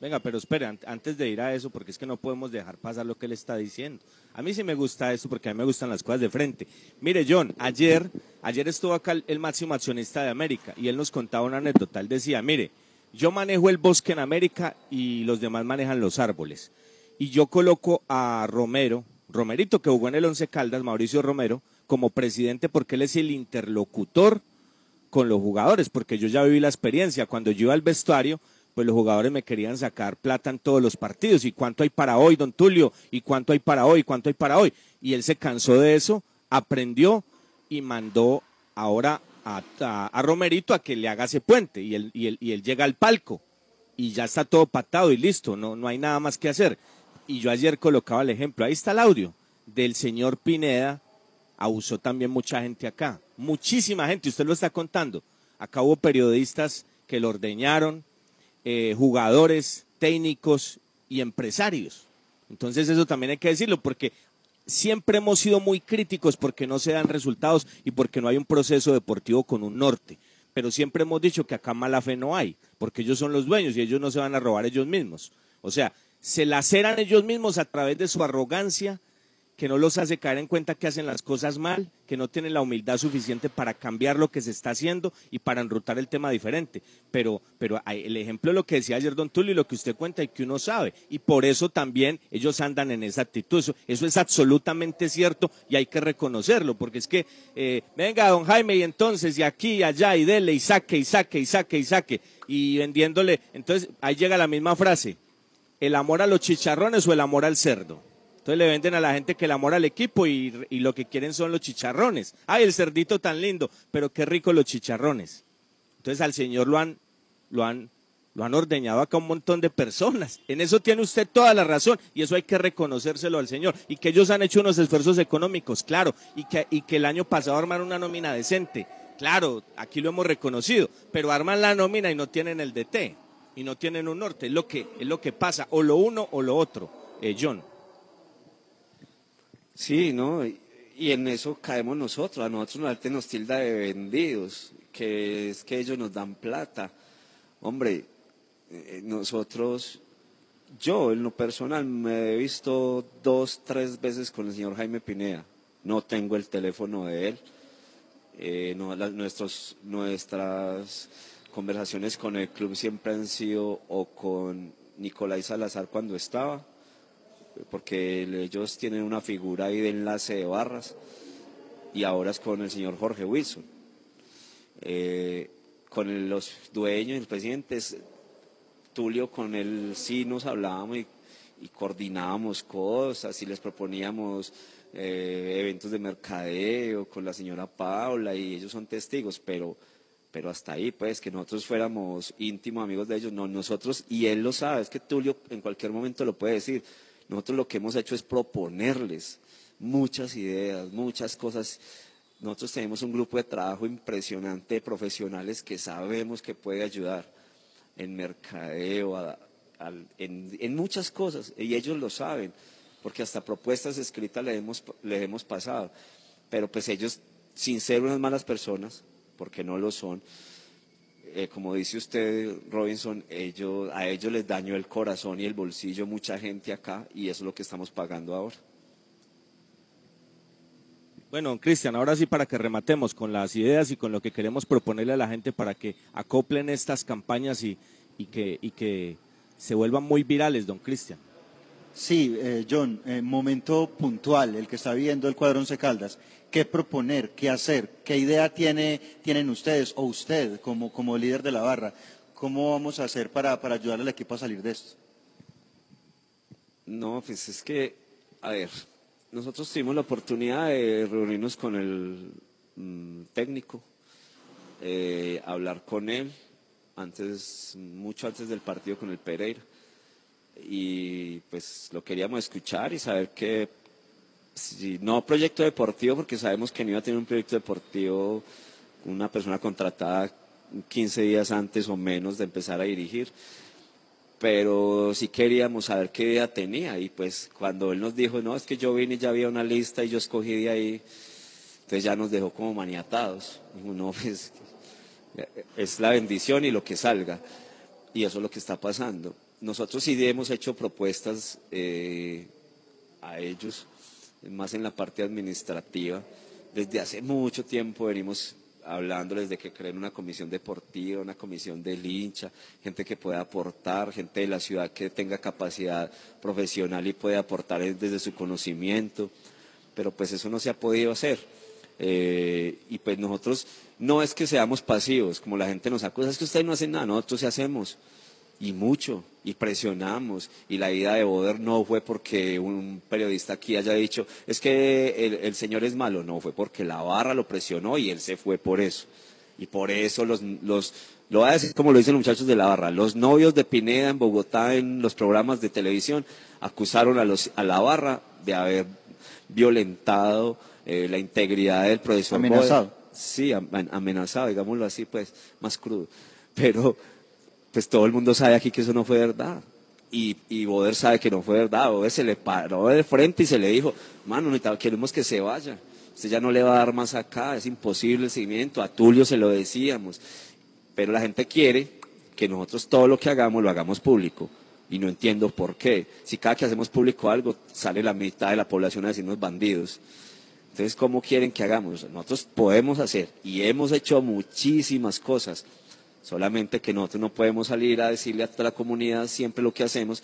Venga, pero espere, an- antes de ir a eso, porque es que no podemos dejar pasar lo que él está diciendo. A mí sí me gusta eso porque a mí me gustan las cosas de frente. Mire, John, ayer, ayer estuvo acá el, el máximo accionista de América y él nos contaba una anécdota. Él decía, mire, yo manejo el bosque en América y los demás manejan los árboles. Y yo coloco a Romero, Romerito que jugó en el Once Caldas, Mauricio Romero, como presidente porque él es el interlocutor con los jugadores, porque yo ya viví la experiencia. Cuando yo iba al vestuario, pues los jugadores me querían sacar plata en todos los partidos. ¿Y cuánto hay para hoy, don Tulio? ¿Y cuánto hay para hoy? ¿Cuánto hay para hoy? Y él se cansó de eso, aprendió y mandó ahora a, a- Romerito a que le haga ese puente. Y él, y, él, y él llega al palco y ya está todo patado y listo, no, no hay nada más que hacer. Y yo ayer colocaba el ejemplo, ahí está el audio del señor Pineda, abusó también mucha gente acá, muchísima gente, usted lo está contando. Acá hubo periodistas que lo ordeñaron, eh, jugadores, técnicos y empresarios. Entonces eso también hay que decirlo porque siempre hemos sido muy críticos porque no se dan resultados y porque no hay un proceso deportivo con un norte. Pero siempre hemos dicho que acá mala fe no hay, porque ellos son los dueños y ellos no se van a robar ellos mismos. O sea, se laceran ellos mismos a través de su arrogancia, que no los hace caer en cuenta que hacen las cosas mal, que no tienen la humildad suficiente para cambiar lo que se está haciendo y para enrutar el tema diferente. Pero, pero el ejemplo de lo que decía ayer Don Tulio y lo que usted cuenta y que uno sabe. Y por eso también ellos andan en esa actitud. Eso, eso es absolutamente cierto y hay que reconocerlo, porque es que, eh, venga, don Jaime, y entonces, y aquí, y allá, y dele, y saque, y saque, y saque, y saque, y vendiéndole. Entonces, ahí llega la misma frase el amor a los chicharrones o el amor al cerdo. Entonces le venden a la gente que el amor al equipo y, lo que quieren son los chicharrones. Ay, el cerdito tan lindo, pero qué rico los chicharrones. Entonces al Señor lo han, lo han, lo han ordeñado acá un montón de personas. En eso tiene usted toda la razón y eso hay que reconocérselo al Señor. Y que ellos han hecho unos esfuerzos económicos, claro, y que, y que el año pasado armaron una nómina decente. Claro, aquí lo hemos reconocido, pero arman la nómina y no tienen el DT y no tienen un norte. Es lo que, es lo que pasa, o lo uno o lo otro. Eh, John.
Sí, ¿no? Y, en eso caemos nosotros. A nosotros la gente nos tilda de vendidos, que es que ellos nos dan plata. Hombre, eh, nosotros, yo en lo personal me he visto dos, tres veces con el señor Jaime Pineda. No tengo el teléfono de él. Eh, no, las- nuestros, nuestras conversaciones con el club siempre han sido o con Nicolás Salazar cuando estaba, porque ellos tienen una figura ahí de enlace de barras, y ahora es con el señor Jorge Wilson. Eh, con los dueños los presidentes, Tulio con él sí nos hablábamos y, y coordinábamos cosas y les proponíamos eh, eventos de mercadeo con la señora Paula y ellos son testigos, pero, pero hasta ahí, pues, que nosotros fuéramos íntimos amigos de ellos, no, nosotros, y él lo sabe, es que Tulio en cualquier momento lo puede decir, nosotros lo que hemos hecho es proponerles muchas ideas, muchas cosas. Nosotros tenemos un grupo de trabajo impresionante de profesionales que sabemos que puede ayudar en mercadeo, en muchas cosas, y ellos lo saben, porque hasta propuestas escritas les hemos, les hemos pasado. Pero pues ellos, sin ser unas malas personas, porque no lo son, eh, como dice usted, Robinson, ellos, a ellos les dañó el corazón y el bolsillo mucha gente acá, y eso es lo que estamos pagando ahora.
Bueno, Cristian, ahora sí para que rematemos con las ideas y con lo que queremos proponerle a la gente para que acoplen estas campañas y, y que, y que se vuelvan muy virales, don Cristian.
Sí, eh, John, eh, momento puntual, el que está viendo el cuadro Once Caldas. ¿Qué proponer? ¿Qué hacer? ¿Qué idea tiene, tienen ustedes o usted como, como líder de la barra? ¿Cómo vamos a hacer para, para ayudar al equipo a salir de esto?
No, pues es que, a ver, nosotros tuvimos la oportunidad de reunirnos con el mm, técnico, eh, hablar con él antes, mucho antes del partido con el Pereira. Y pues lo queríamos escuchar y saber que, no proyecto deportivo, porque sabemos que no iba a tener un proyecto deportivo una persona contratada 15 días antes o menos de empezar a dirigir, pero sí queríamos saber qué idea tenía y pues cuando él nos dijo, no, es que yo vine y ya había una lista y yo escogí de ahí, entonces ya nos dejó como maniatados. Dijo, no, <laughs> pues es la bendición y lo que salga. Y eso es lo que está pasando. Nosotros sí hemos hecho propuestas eh, a ellos, más en la parte administrativa. Desde hace mucho tiempo venimos hablándoles de que creen una comisión deportiva, una comisión del hincha, gente que pueda aportar, gente de la ciudad que tenga capacidad profesional y pueda aportar desde su conocimiento, pero pues eso no se ha podido hacer. Eh, y pues nosotros no es que seamos pasivos, como la gente nos acusa, es que ustedes no hacen nada, nosotros sí hacemos, y mucho, y presionamos, y la ida de Boder no fue porque un periodista aquí haya dicho, es que el, el señor es malo, no, fue porque la barra lo presionó y él se fue por eso. Y por eso los, los, lo voy a decir como lo dicen los muchachos de la barra, los novios de Pineda en Bogotá en los programas de televisión acusaron a, los, a la barra de haber violentado eh, la integridad del profesor.
Amenazado.
Boder. Sí, am- amenazado, digámoslo así, pues, más crudo. Pero, pues todo el mundo sabe aquí que eso no fue verdad. Y, y Boder sabe que no fue verdad. Boder se le paró de frente y se le dijo, mano, queremos que se vaya. Usted ya no le va a dar más acá, es imposible el seguimiento. A Tulio se lo decíamos. Pero la gente quiere que nosotros todo lo que hagamos lo hagamos público. Y no entiendo por qué. Si cada que hacemos público algo, sale la mitad de la población a decirnos bandidos. Entonces, ¿cómo quieren que hagamos? Nosotros podemos hacer y hemos hecho muchísimas cosas. Solamente que nosotros no podemos salir a decirle a toda la comunidad siempre lo que hacemos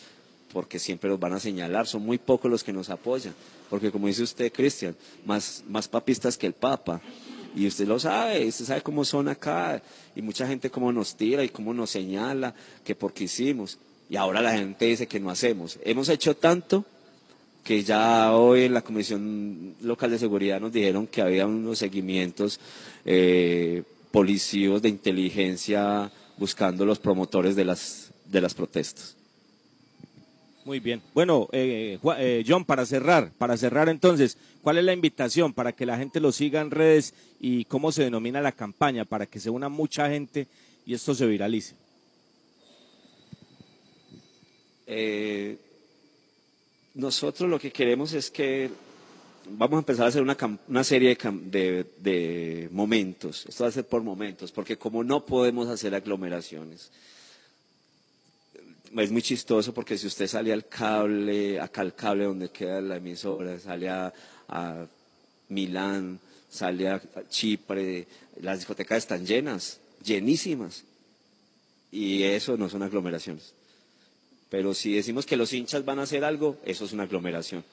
porque siempre los van a señalar. Son muy pocos los que nos apoyan. Porque como dice usted, Cristian, más, más papistas que el Papa. Y usted lo sabe, usted sabe cómo son acá. Y mucha gente cómo nos tira y cómo nos señala que porque hicimos. Y ahora la gente dice que no hacemos. Hemos hecho tanto que ya hoy en la Comisión Local de Seguridad nos dijeron que había unos seguimientos eh, policíos de inteligencia buscando los promotores de las, de las protestas.
Muy bien. Bueno, eh, eh, John, para cerrar, para cerrar entonces, ¿cuál es la invitación para que la gente lo siga en redes y cómo se denomina la campaña para que se una mucha gente y esto se viralice?
Eh, nosotros lo que queremos es que vamos a empezar a hacer una, una serie de, de- momentos. Esto va a ser por momentos, porque como no podemos hacer aglomeraciones, es muy chistoso porque si usted sale al cable, acá al cable donde queda la emisora, sale a, a Milán, sale a Chipre, las discotecas están llenas, llenísimas. Y eso no son aglomeraciones. Pero si decimos que los hinchas van a hacer algo, eso es una aglomeración.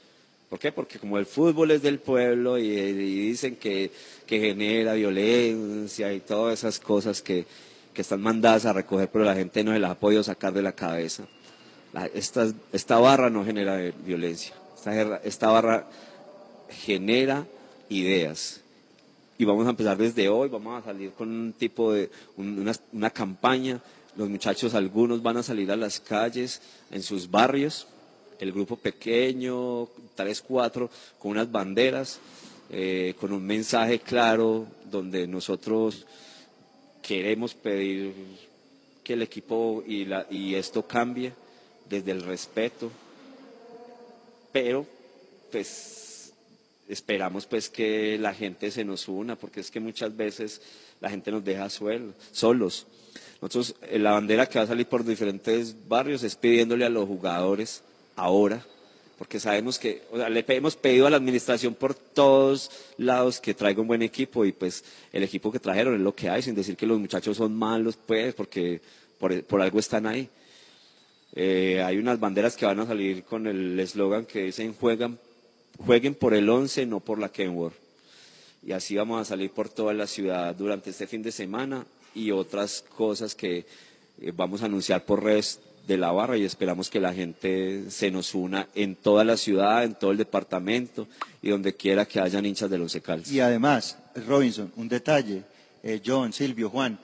¿Por qué? Porque como el fútbol es del pueblo y, dicen que, que genera violencia y todas esas cosas que, que están mandadas a recoger, pero la gente no se las ha podido sacar de la cabeza. La- esta, esta barra no genera violencia. Esta, esta barra genera ideas. Y vamos a empezar desde hoy, vamos a salir con un tipo de, un- una, una campaña. Los muchachos, algunos van a salir a las calles, en sus barrios, el grupo pequeño, tres, cuatro, con unas banderas, eh, con un mensaje claro, donde nosotros queremos pedir que el equipo y, la, y esto cambie desde el respeto, pero pues esperamos pues que la gente se nos una, porque es que muchas veces la gente nos deja suel- solos. Nosotros, eh, la bandera que va a salir por diferentes barrios es pidiéndole a los jugadores ahora, porque sabemos que, o sea, le hemos pedido a la administración por todos lados que traiga un buen equipo y pues el equipo que trajeron es lo que hay, sin decir que los muchachos son malos, pues, porque por, por algo están ahí. Eh, hay unas banderas que van a salir con el eslogan que dicen juegan, jueguen por el 11, no por la Kenworth. Y así vamos a salir por toda la ciudad durante este fin de semana y otras cosas que eh, vamos a anunciar por redes de la barra y esperamos que la gente se nos una en toda la ciudad, en todo el departamento y donde quiera que hayan hinchas de los Caldas.
Y además, Robinson, un detalle, eh, John, Silvio, Juan,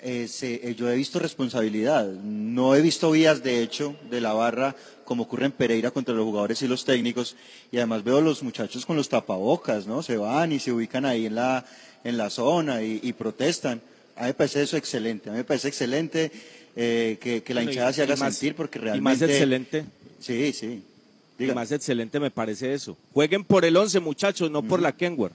eh, se- eh, yo he visto responsabilidad, no he visto vías de hecho de la barra como ocurre en Pereira contra los jugadores y los técnicos y además veo los muchachos con los tapabocas, ¿no? Se van y se ubican ahí en la, en la zona y, y protestan. A mí me parece eso excelente, a mí me parece excelente eh, que, que la
Bueno, y-
hinchada se haga
y más-
sentir porque
y
realmente...
más excelente.
Sí, sí.
Y más excelente me parece eso. Jueguen por el 11, muchachos, no por la Kenworth.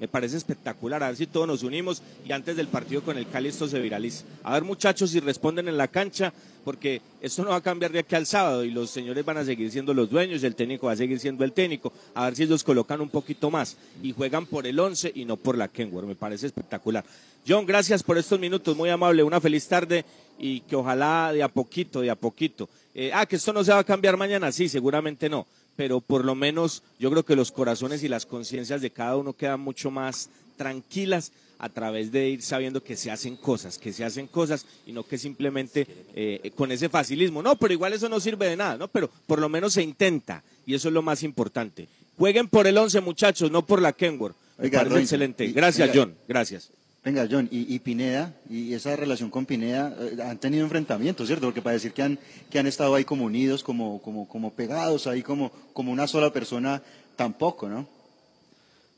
Me parece espectacular. A ver si todos nos unimos y antes del partido con el Cali esto se viraliza. A ver, muchachos, si responden en la cancha, porque esto no va a cambiar de aquí al sábado y los señores van a seguir siendo los dueños, el técnico va a seguir siendo el técnico. A ver si ellos colocan un poquito más y juegan por el 11 y no por la Kenworth. Me parece espectacular. John, gracias por estos minutos, muy amable. Una feliz tarde y que ojalá de a poquito, de a poquito. Eh, ah, que esto no se va a cambiar mañana, sí, seguramente no, pero por lo menos yo creo que los corazones y las conciencias de cada uno quedan mucho más tranquilas a través de ir sabiendo que se hacen cosas, que se hacen cosas y no que simplemente eh, con ese facilismo, no, pero igual eso no sirve de nada, ¿no? Pero por lo menos se intenta y eso es lo más importante. Jueguen por el 11 muchachos, no por la Kenworth. Me
Oiga,
parece excelente. Gracias, John. Gracias.
Venga, John, y, Pineda, y esa relación con Pineda, eh, han tenido enfrentamientos, ¿cierto? Porque para decir que han, que han estado ahí como unidos, como, como, como pegados, ahí como, como una sola persona, tampoco, ¿no?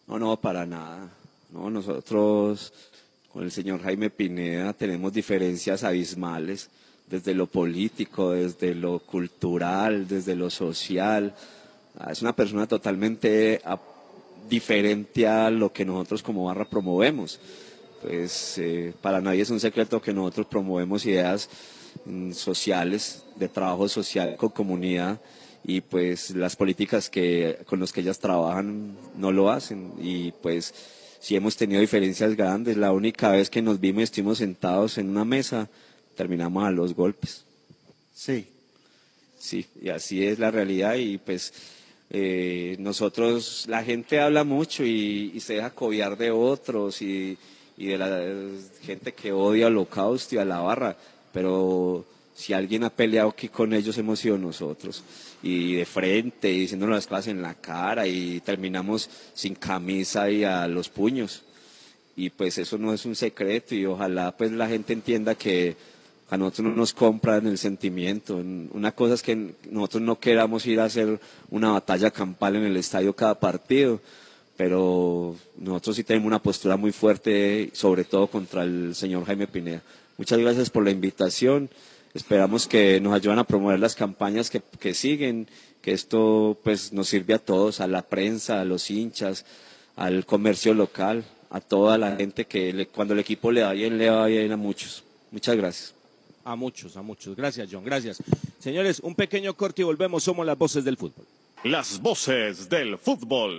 No, no, para nada. No, nosotros con el señor Jaime Pineda tenemos diferencias abismales desde lo político, desde lo cultural, desde lo social. Ah, Es una persona totalmente ah, diferente a lo que nosotros como barra promovemos. Pues eh, para nadie es un secreto que nosotros promovemos ideas mm, sociales, de trabajo social con comunidad y pues las políticas que con las que ellas trabajan no lo hacen y pues si hemos tenido diferencias grandes, la única vez que nos vimos y estuvimos sentados en una mesa terminamos a los golpes.
Sí.
Sí, y así es la realidad y pues eh, nosotros, la gente habla mucho y, y se deja cobiar de otros y, y de la gente que odia al holocausto y a la barra, pero si alguien ha peleado aquí con ellos hemos sido nosotros y de frente y diciendo las cosas en la cara y terminamos sin camisa y a los puños y pues eso no es un secreto y ojalá pues la gente entienda que a nosotros no nos compran el sentimiento. Una cosa es que nosotros no queramos ir a hacer una batalla campal en el estadio cada partido, pero nosotros sí tenemos una postura muy fuerte, sobre todo contra el señor Jaime Pineda. Muchas gracias por la invitación. Esperamos que nos ayuden a promover las campañas que, que siguen, que esto pues nos sirve a todos, a la prensa, a los hinchas, al comercio local, a toda la gente que le- cuando el equipo le da bien, le va bien a muchos. Muchas gracias.
A muchos, a muchos. Gracias, John. Gracias. Señores, un pequeño corte y volvemos. Somos las voces del fútbol.
Las voces del fútbol.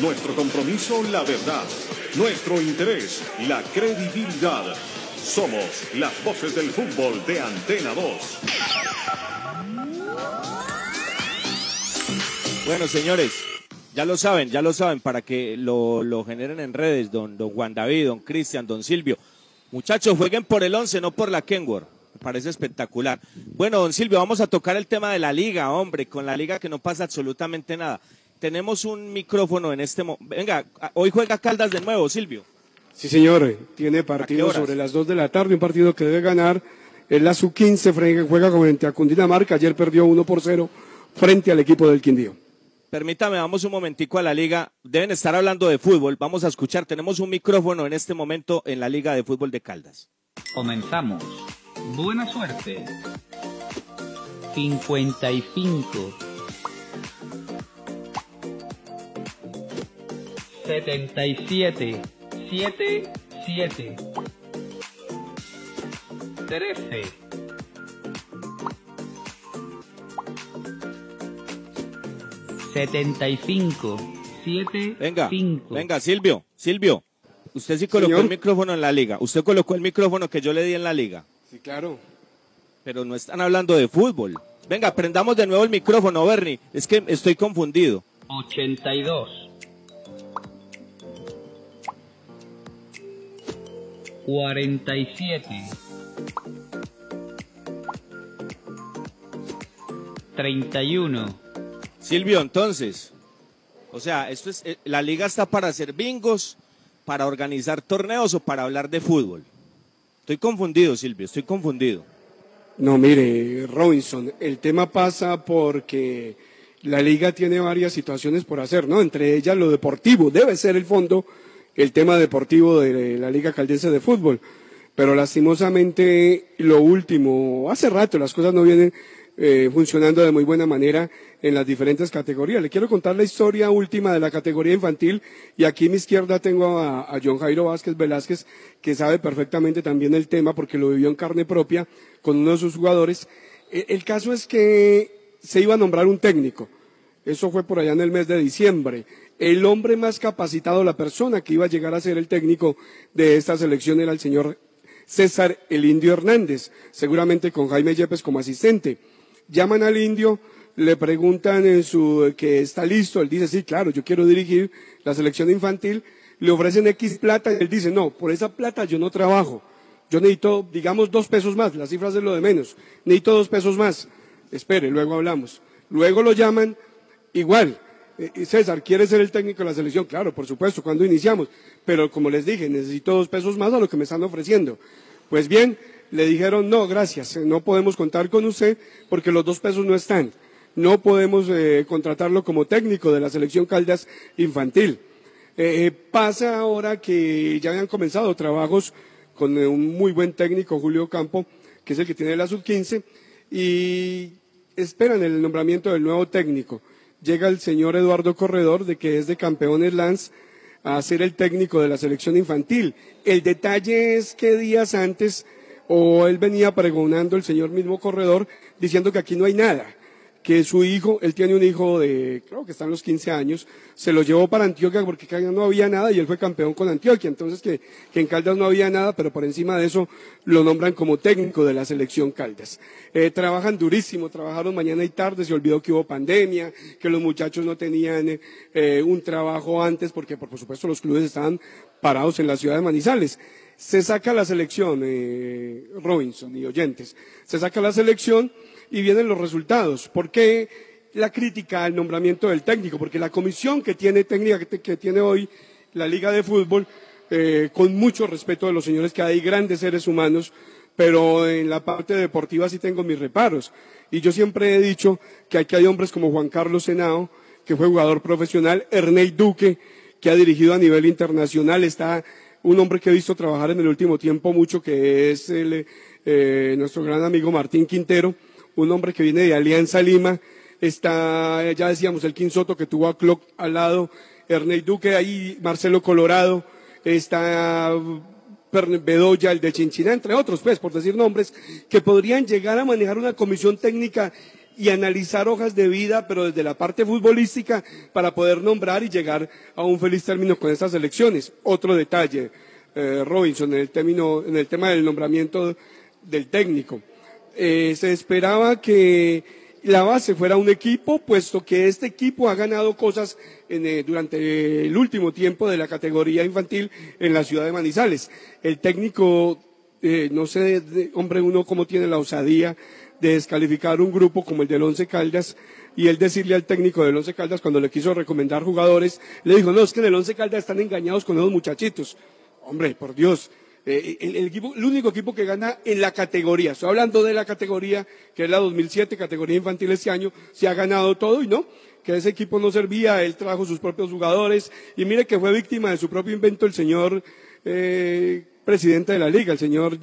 Nuestro compromiso, la verdad. Nuestro interés, la credibilidad. Somos las voces del fútbol de Antena 2.
Bueno, señores, ya lo saben, ya lo saben, para que lo, lo generen en redes, don, don Juan David, don Cristian, don Silvio. Muchachos, jueguen por el 11, no por la Kenworth. Me parece espectacular. Bueno, don Silvio, vamos a tocar el tema de la liga, hombre, con la liga que no pasa absolutamente nada. Tenemos un micrófono en este momento. Venga, hoy juega Caldas de nuevo, Silvio.
Sí, señor, tiene partido sobre las 2 de la tarde, un partido que debe ganar. Es la sub-15, fre- juega frente a Cundinamarca, ayer perdió 1 por 0 frente al equipo del Quindío.
Permítame, vamos un momentico a la liga. Deben estar hablando de fútbol. Vamos a escuchar. Tenemos un micrófono en este momento en la Liga de Fútbol de Caldas.
Comenzamos. Buena suerte. 55. 77. 7. 7. 13. 75. 7.
Venga,
5.
venga, Silvio, Silvio. Usted sí colocó
Señor.
el micrófono en la liga. Usted colocó el micrófono que yo le di en la liga.
Sí, claro.
Pero no están hablando de fútbol. Venga, prendamos de nuevo el micrófono, Bernie. Es que estoy confundido.
82. 47. 31.
Silvio, entonces, o sea, esto es, eh, la liga está para hacer bingos, para organizar torneos o para hablar de fútbol. Estoy confundido, Silvio, estoy confundido.
No, mire, Robinson, el tema pasa porque la liga tiene varias situaciones por hacer, ¿no? Entre ellas lo deportivo, debe ser el fondo, el tema deportivo de la Liga Caldense de Fútbol. Pero lastimosamente, lo último, hace rato las cosas no vienen eh, funcionando de muy buena manera en las diferentes categorías. Le quiero contar la historia última de la categoría infantil y aquí a mi izquierda tengo a, John Jairo Vázquez Velázquez, que sabe perfectamente también el tema porque lo vivió en carne propia con uno de sus jugadores. E- el caso es que se iba a nombrar un técnico. Eso fue por allá en el mes de diciembre. El hombre más capacitado, la persona que iba a llegar a ser el técnico de esta selección era el señor César el Indio Hernández, seguramente con Jaime Yepes como asistente. Llaman al Indio, le preguntan en su, que está listo, él dice, sí, claro, yo quiero dirigir la selección infantil, le ofrecen X plata y él dice, no, por esa plata yo no trabajo, yo necesito, digamos, dos pesos más, las cifras es lo de menos, necesito dos pesos más, espere, luego hablamos. Luego lo llaman, igual, eh, César, ¿quiere ser el técnico de la selección? Claro, por supuesto, cuando iniciamos. Pero como les dije, necesito dos pesos más a lo que me están ofreciendo. Pues bien, le dijeron, no, gracias, eh, no podemos contar con usted porque los dos pesos no están. No podemos eh, contratarlo como técnico de la selección Caldas infantil. Eh, eh, pasa ahora que ya habían comenzado trabajos con eh, un muy buen técnico, Julio Campo, que es el que tiene la sub-15, y esperan el nombramiento del nuevo técnico. Llega el señor Eduardo Corredor, de que es de Campeones Lance, a ser el técnico de la selección infantil. El detalle es que días antes, o él venía pregonando el señor mismo Corredor, diciendo que aquí no hay nada, que su hijo, él tiene un hijo de, creo que está en los 15 años, se lo llevó para Antioquia porque acá no había nada y él fue campeón con Antioquia, entonces que, que en Caldas no había nada, pero por encima de eso lo nombran como técnico de la selección Caldas. Eh, trabajan durísimo, trabajaron mañana y tarde, se olvidó que hubo pandemia, que los muchachos no tenían eh, un trabajo antes porque por, por supuesto los clubes estaban parados en la ciudad de Manizales. Se saca la selección, eh, Robinson y oyentes, se saca la selección y vienen los resultados. ¿Por qué la crítica al nombramiento del técnico? Porque la comisión que tiene técnica que, tiene hoy la Liga de Fútbol, eh, con mucho respeto de los señores que hay grandes seres humanos, pero en la parte deportiva sí tengo mis reparos. Y yo siempre he dicho que aquí hay hombres como Juan Carlos Senao, que fue jugador profesional, Ernei Duque, que ha dirigido a nivel internacional, está un hombre que he visto trabajar en el último tiempo mucho, que es eh, nuestro gran amigo Martín Quintero, un hombre que viene de Alianza Lima, está, ya decíamos, el Quinsoto que tuvo a Clock al lado, Ernei Duque ahí, Marcelo Colorado, está Perne- Bedoya, el de Chinchina, entre otros, pues, por decir nombres, que podrían llegar a manejar una comisión técnica y analizar hojas de vida, pero desde la parte futbolística, para poder nombrar y llegar a un feliz término con estas elecciones. Otro detalle, eh, Robinson, en el, término, en el tema del nombramiento del técnico. Eh, se esperaba que la base fuera un equipo, puesto que este equipo ha ganado cosas en, eh, durante el último tiempo de la categoría infantil en la ciudad de Manizales. El técnico eh, no sé, de- hombre, uno cómo tiene la osadía de descalificar un grupo como el del Once Caldas y él decirle al técnico del Once Caldas cuando le quiso recomendar jugadores, le dijo, no, es que en el Once Caldas están engañados con esos muchachitos. Hombre, por Dios, eh, el, el equipo- el único equipo que gana en la categoría, estoy hablando de la categoría que es la 2007, categoría infantil este año, se ha ganado todo y no, que ese equipo no servía, él trajo sus propios jugadores. Y mire que fue víctima de su propio invento el señor eh, presidente de la liga, el señor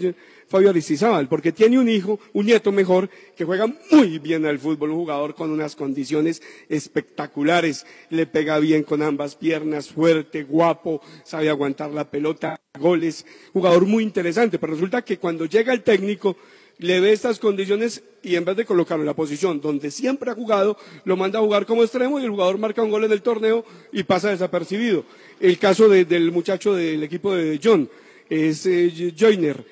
Fabio Aristizábal, porque tiene un hijo, un nieto mejor, que juega muy bien al fútbol, un jugador con unas condiciones espectaculares, le pega bien con ambas piernas, fuerte, guapo, sabe aguantar la pelota, goles, jugador muy interesante, pero resulta que cuando llega el técnico, le ve estas condiciones y en vez de colocarlo en la posición donde siempre ha jugado, lo manda a jugar como extremo y el jugador marca un gol en el torneo y pasa desapercibido. El caso de- del muchacho del equipo de John es eh, Joyner.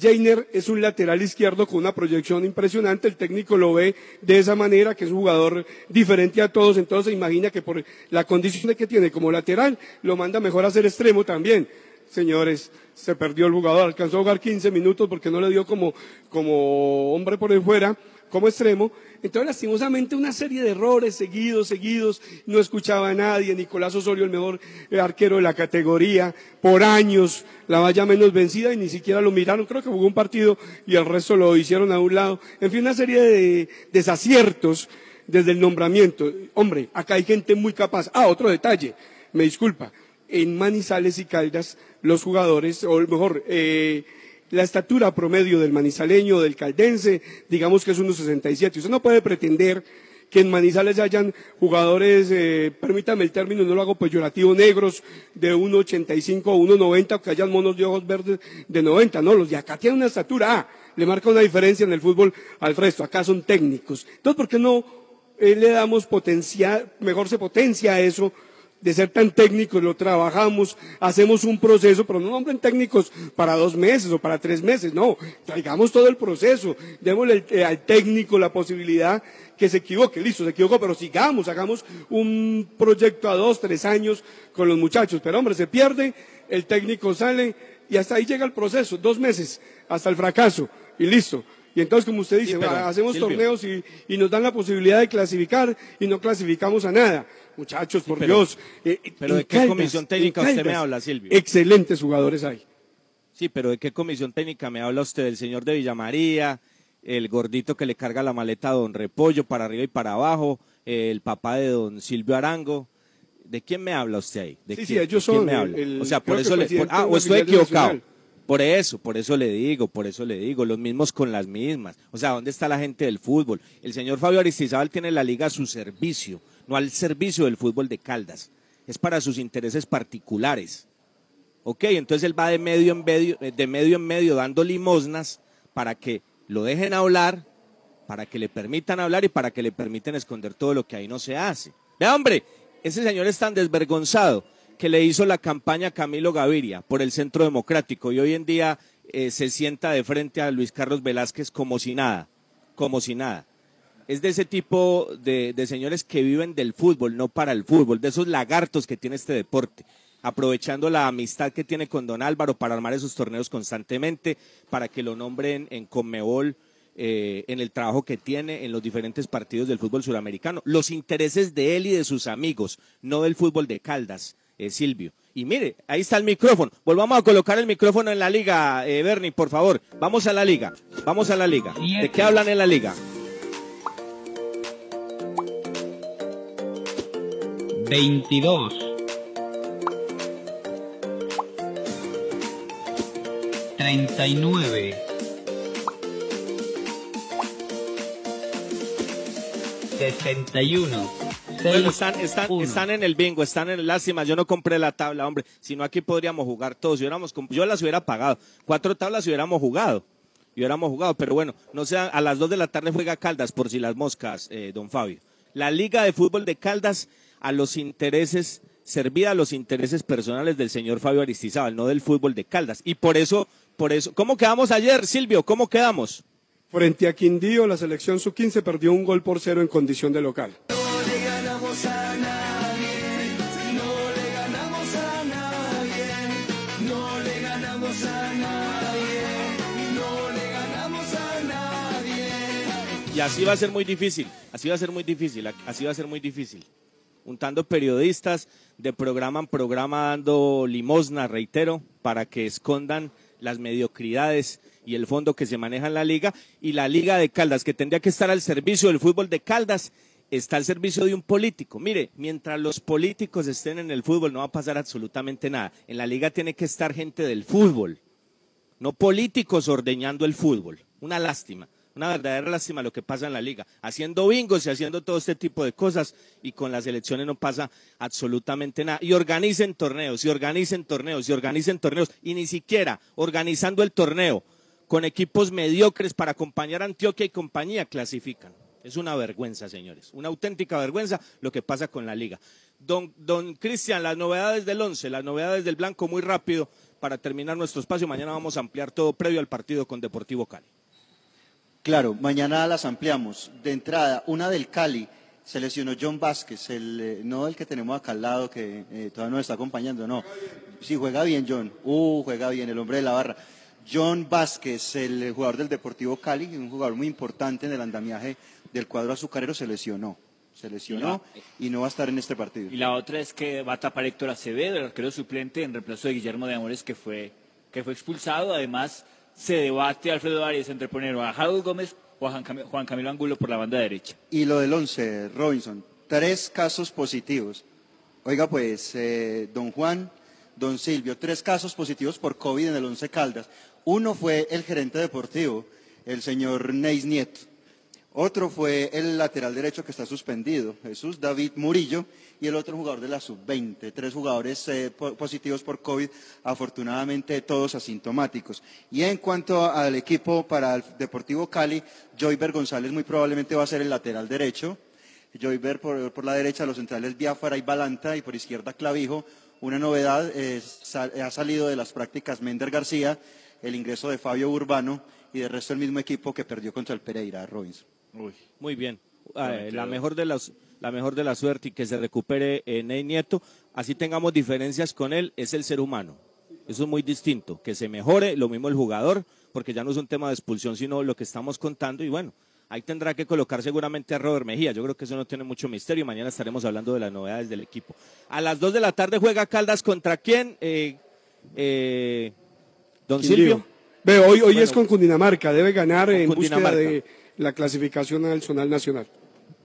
Joyner es un lateral izquierdo con una proyección impresionante, el técnico lo ve de esa manera, que es un jugador diferente a todos, entonces imagina que por la condición que tiene como lateral, lo manda mejor a ser extremo también. Señores, se perdió el jugador, alcanzó a jugar 15 minutos porque no le dio como, como hombre por el fuera, como extremo. Entonces, lastimosamente, una serie de errores seguidos, seguidos, no escuchaba a nadie. Nicolás Osorio, el mejor eh, arquero de la categoría, por años, la valla menos vencida y ni siquiera lo miraron. Creo que jugó un partido y el resto lo hicieron a un lado. En fin, una serie de desaciertos desde el nombramiento. Hombre, acá hay gente muy capaz. Ah, otro detalle, me disculpa. En Manizales y Caldas, los jugadores, o mejor, eh, la estatura promedio del manizaleño, del caldense, digamos que es 1,67. Usted no puede pretender que en Manizales hayan jugadores, eh, permítame el término, no lo hago peyorativo, negros de 1,85 o 1,90, que hayan monos de ojos verdes de 90. No, los de acá tienen una estatura, ah, le marca una diferencia en el fútbol al resto. Acá son técnicos. Entonces, ¿por qué no eh, le damos potencia, mejor se potencia eso? De ser tan técnicos, lo trabajamos, hacemos un proceso, pero no nombren técnicos para dos meses o para tres meses, no, traigamos todo el proceso, démosle eh, al técnico la posibilidad que se equivoque, listo, se equivocó, pero sigamos, hagamos un proyecto a dos, tres años con los muchachos, pero hombre, se pierde, el técnico sale y hasta ahí llega el proceso, dos meses, hasta el fracaso, y listo. Y entonces, como usted dice,
Sí, pero,
hacemos torneos y, y nos dan la posibilidad de clasificar y no clasificamos a nada. Muchachos, por
pero-
Dios. eh,
pero
en
¿de qué
Caldas,
comisión técnica usted me habla, Silvio?
Excelentes jugadores hay.
Sí, pero ¿de qué comisión técnica me habla usted? ¿El señor de Villamaría? ¿El gordito que le carga la maleta a don Repollo para arriba y para abajo? ¿El papá de don Silvio Arango? ¿De quién me habla usted ahí? ¿De
Sí, sí,
quién?
ellos
¿De quién
son
me
el-
habla?
el-
o sea, por eso le... por- ah, o estoy equivocado.
nacional.
Por eso, por eso le digo, por eso le digo, los mismos con las mismas. O sea, ¿dónde está la gente del fútbol? El señor Fabio Aristizábal tiene la liga a su servicio, no al servicio del fútbol de Caldas. Es para sus intereses particulares. Ok, entonces él va de medio en medio, eh, de medio en medio dando limosnas para que lo dejen hablar, para que le permitan hablar y para que le permitan esconder todo lo que ahí no se hace. Vea, hombre, ese señor es tan desvergonzado que le hizo la campaña a Camilo Gaviria por el Centro Democrático y hoy en día eh, se sienta de frente a Luis Carlos Velázquez como si nada, como si nada. Es de ese tipo de, de señores que viven del fútbol, no para el fútbol, de esos lagartos que tiene este deporte, aprovechando la amistad que tiene con don Álvaro para armar esos torneos constantemente, para que lo nombren en Conmebol, eh, en el trabajo que tiene en los diferentes partidos del fútbol suramericano. Los intereses de él y de sus amigos, no del fútbol de Caldas, eh, Silvio. Y mire, ahí está el micrófono. Volvamos a colocar el micrófono en la liga, eh, Bernie, por favor. Vamos a la liga. Vamos a la liga. ¿De qué hablan en la liga?
22, 39, 61,
Bueno, están, están, están en el bingo, están en lástima. Yo no compré la tabla, hombre. Si no, aquí podríamos jugar todos. Hubiéramos yo las hubiera pagado. Cuatro tablas y hubiéramos jugado. Y hubiéramos jugado. Pero bueno, no sé, a las dos de la tarde juega Caldas, por si las moscas, eh, don Fabio. La Liga de Fútbol de Caldas a los intereses, servida a los intereses personales del señor Fabio Aristizábal, no del fútbol de Caldas. Y por eso, por eso, ¿cómo quedamos ayer, Silvio? ¿Cómo quedamos?
Frente a Quindío, la selección sub-15 perdió un gol por cero en condición de local.
Y así va a ser muy difícil, así va a ser muy difícil, así va a ser muy difícil. Juntando periodistas de programa en programa dando limosna, reitero, para que escondan las mediocridades y el fondo que se maneja en la liga. Y la liga de Caldas, que tendría que estar al servicio del fútbol de Caldas, está al servicio de un político. Mire, mientras los políticos estén en el fútbol no va a pasar absolutamente nada. En la liga tiene que estar gente del fútbol, no políticos ordeñando el fútbol. Una lástima, una verdadera lástima lo que pasa en la liga. Haciendo bingos y haciendo todo este tipo de cosas y con las elecciones no pasa absolutamente nada. Y organicen torneos, y organicen torneos, y organicen torneos. Y ni siquiera organizando el torneo con equipos mediocres para acompañar a Antioquia y compañía clasifican. Es una vergüenza, señores, una auténtica vergüenza lo que pasa con la liga. Don, don Cristian, las novedades del once, las novedades del blanco, muy rápido para terminar nuestro espacio. Mañana vamos a ampliar todo previo al partido con Deportivo Cali.
Claro, mañana las ampliamos. De entrada, una del Cali, se lesionó John Vázquez, el, eh, no el que tenemos acá al lado, que eh, todavía nos está acompañando, no. Sí, juega bien John, uh, juega bien, el hombre de la barra. John Vázquez, el jugador del Deportivo Cali, un jugador muy importante en el andamiaje del cuadro azucarero, se lesionó. Se lesionó y no va a estar en este partido.
Y la otra es que va a tapar Héctor Acevedo, el arquero suplente, en reemplazo de Guillermo de Amores, que fue, que fue expulsado. Además, se debate Alfredo Arias entre poner a Harold Gómez o a Juan Cam- Juan Camilo Angulo por la banda derecha.
Y lo del 11, Robinson, tres casos positivos. Oiga, pues, eh, don Juan, don Silvio, tres casos positivos por COVID en el 11 Caldas. Uno fue el gerente deportivo, el señor Neis Nieto. Otro fue el lateral derecho que está suspendido, Jesús David Murillo, y el otro jugador de la sub-20. Tres jugadores eh, po- positivos por COVID, afortunadamente todos asintomáticos. Y en cuanto al equipo para el Deportivo Cali, Joyber González muy probablemente va a ser el lateral derecho. Joyber por, por la derecha, los centrales Biafara y Balanta, y por izquierda Clavijo. Una novedad, eh, ha salido de las prácticas Mender García, el ingreso de Fabio Urbano, y de resto el mismo equipo que perdió contra el Pereira, Robinson.
Muy bien. Ah, la, mejor de las, la mejor de la suerte y que se recupere eh, Ney Nieto. Así tengamos diferencias con él, es el ser humano. Eso es muy distinto. Que se mejore, lo mismo el jugador, porque ya no es un tema de expulsión, sino lo que estamos contando. Y bueno, ahí tendrá que colocar seguramente a Robert Mejía. Yo creo que eso no tiene mucho misterio. Mañana estaremos hablando de las novedades del equipo. A las 2 de la tarde juega Caldas contra quién? Eh, eh, don. Silvio.
Ve, hoy, hoy
Bueno.
es con Cundinamarca, debe ganar en búsqueda
Cundinamarca.
de la clasificación al zonal nacional.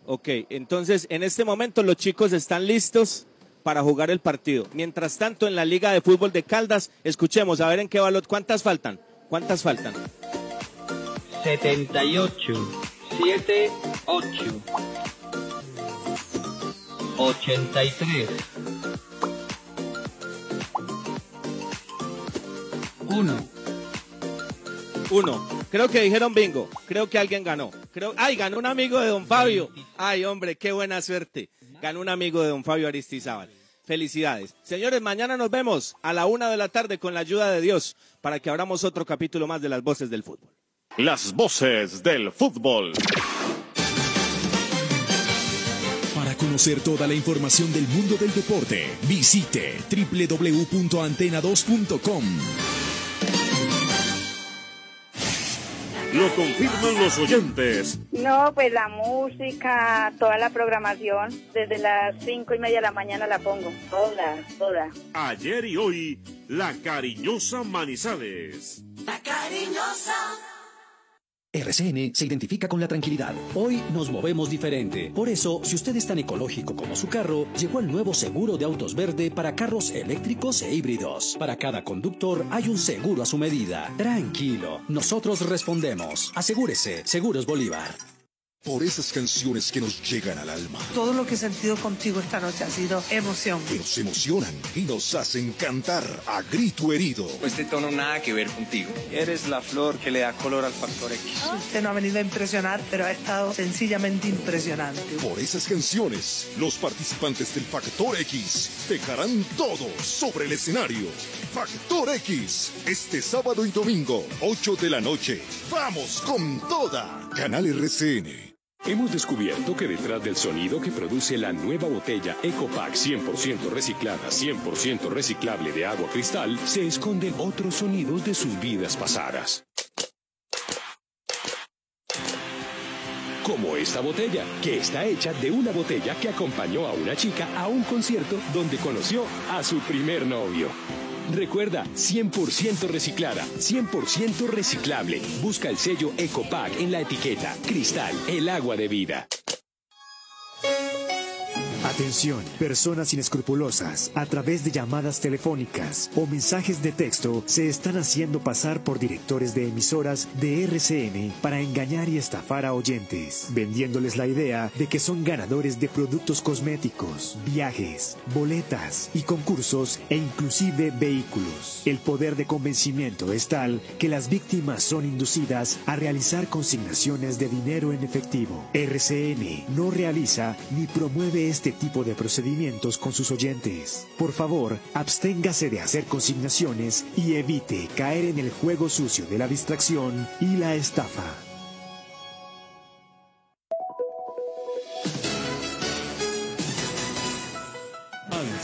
Ok, entonces en este momento los chicos están listos para jugar el partido. Mientras tanto, en la Liga de Fútbol de Caldas, escuchemos a ver en qué valor, ¿cuántas faltan? ¿Cuántas faltan?
78, 7, 8, 83, 1.
Uno. Creo que dijeron bingo. Creo que alguien ganó. Creo, ay, ganó un amigo de don Fabio. Ay, hombre, qué buena suerte. Ganó un amigo de don Fabio Aristizábal. Felicidades. Señores, mañana nos vemos a la una de la tarde con la ayuda de Dios para que abramos otro capítulo más de las voces del fútbol.
Las voces del fútbol.
Para conocer toda la información del mundo del deporte, visite www.antena2.com.
Lo confirman los oyentes.
No, pues la música, toda la programación, desde las cinco y media de la mañana la pongo. Toda, toda.
Ayer y hoy, la cariñosa Manizales.
La cariñosa.
RCN se identifica con la tranquilidad. Hoy nos movemos diferente. Por eso, si usted es tan ecológico como su carro, llegó el nuevo seguro de autos verde para carros eléctricos e híbridos. Para cada conductor hay un seguro a su medida. Tranquilo, nosotros respondemos. Asegúrese, Seguros Bolívar.
Por esas canciones que nos llegan al alma,
Todo lo que he sentido contigo esta noche ha sido emoción.
que nos emocionan y nos hacen cantar a grito herido.
Este tono nada que ver contigo. Eres la flor que le da color al factor X.
Usted no ha venido a impresionar, pero ha estado sencillamente impresionante.
Por esas canciones, los participantes del Factor X dejarán todo sobre el escenario. Factor X, este sábado y domingo, 8 de la noche. ¡Vamos con toda! Canal RCN.
Hemos descubierto que detrás del sonido que produce la nueva botella EcoPack 100% reciclada, 100% reciclable de agua cristal, se esconden otros sonidos de sus vidas pasadas.
como esta botella, que está hecha de una botella que acompañó a una chica a un concierto donde conoció a su primer novio. Recuerda, 100% reciclada, 100% reciclable. Busca el sello Ecopack en la etiqueta. Cristal, el agua de vida.
Atención, personas inescrupulosas, a través de llamadas telefónicas o mensajes de texto, se están haciendo pasar por directores de emisoras de RCN para engañar y estafar a oyentes, vendiéndoles la idea de que son ganadores de productos cosméticos, viajes, boletas y concursos e inclusive vehículos. El poder de convencimiento es tal que las víctimas son inducidas a realizar consignaciones de dinero en efectivo. RCN no realiza ni promueve este tipo de procedimientos con sus oyentes. Por favor, absténgase de hacer consignaciones y evite caer en el juego sucio de la distracción y la estafa.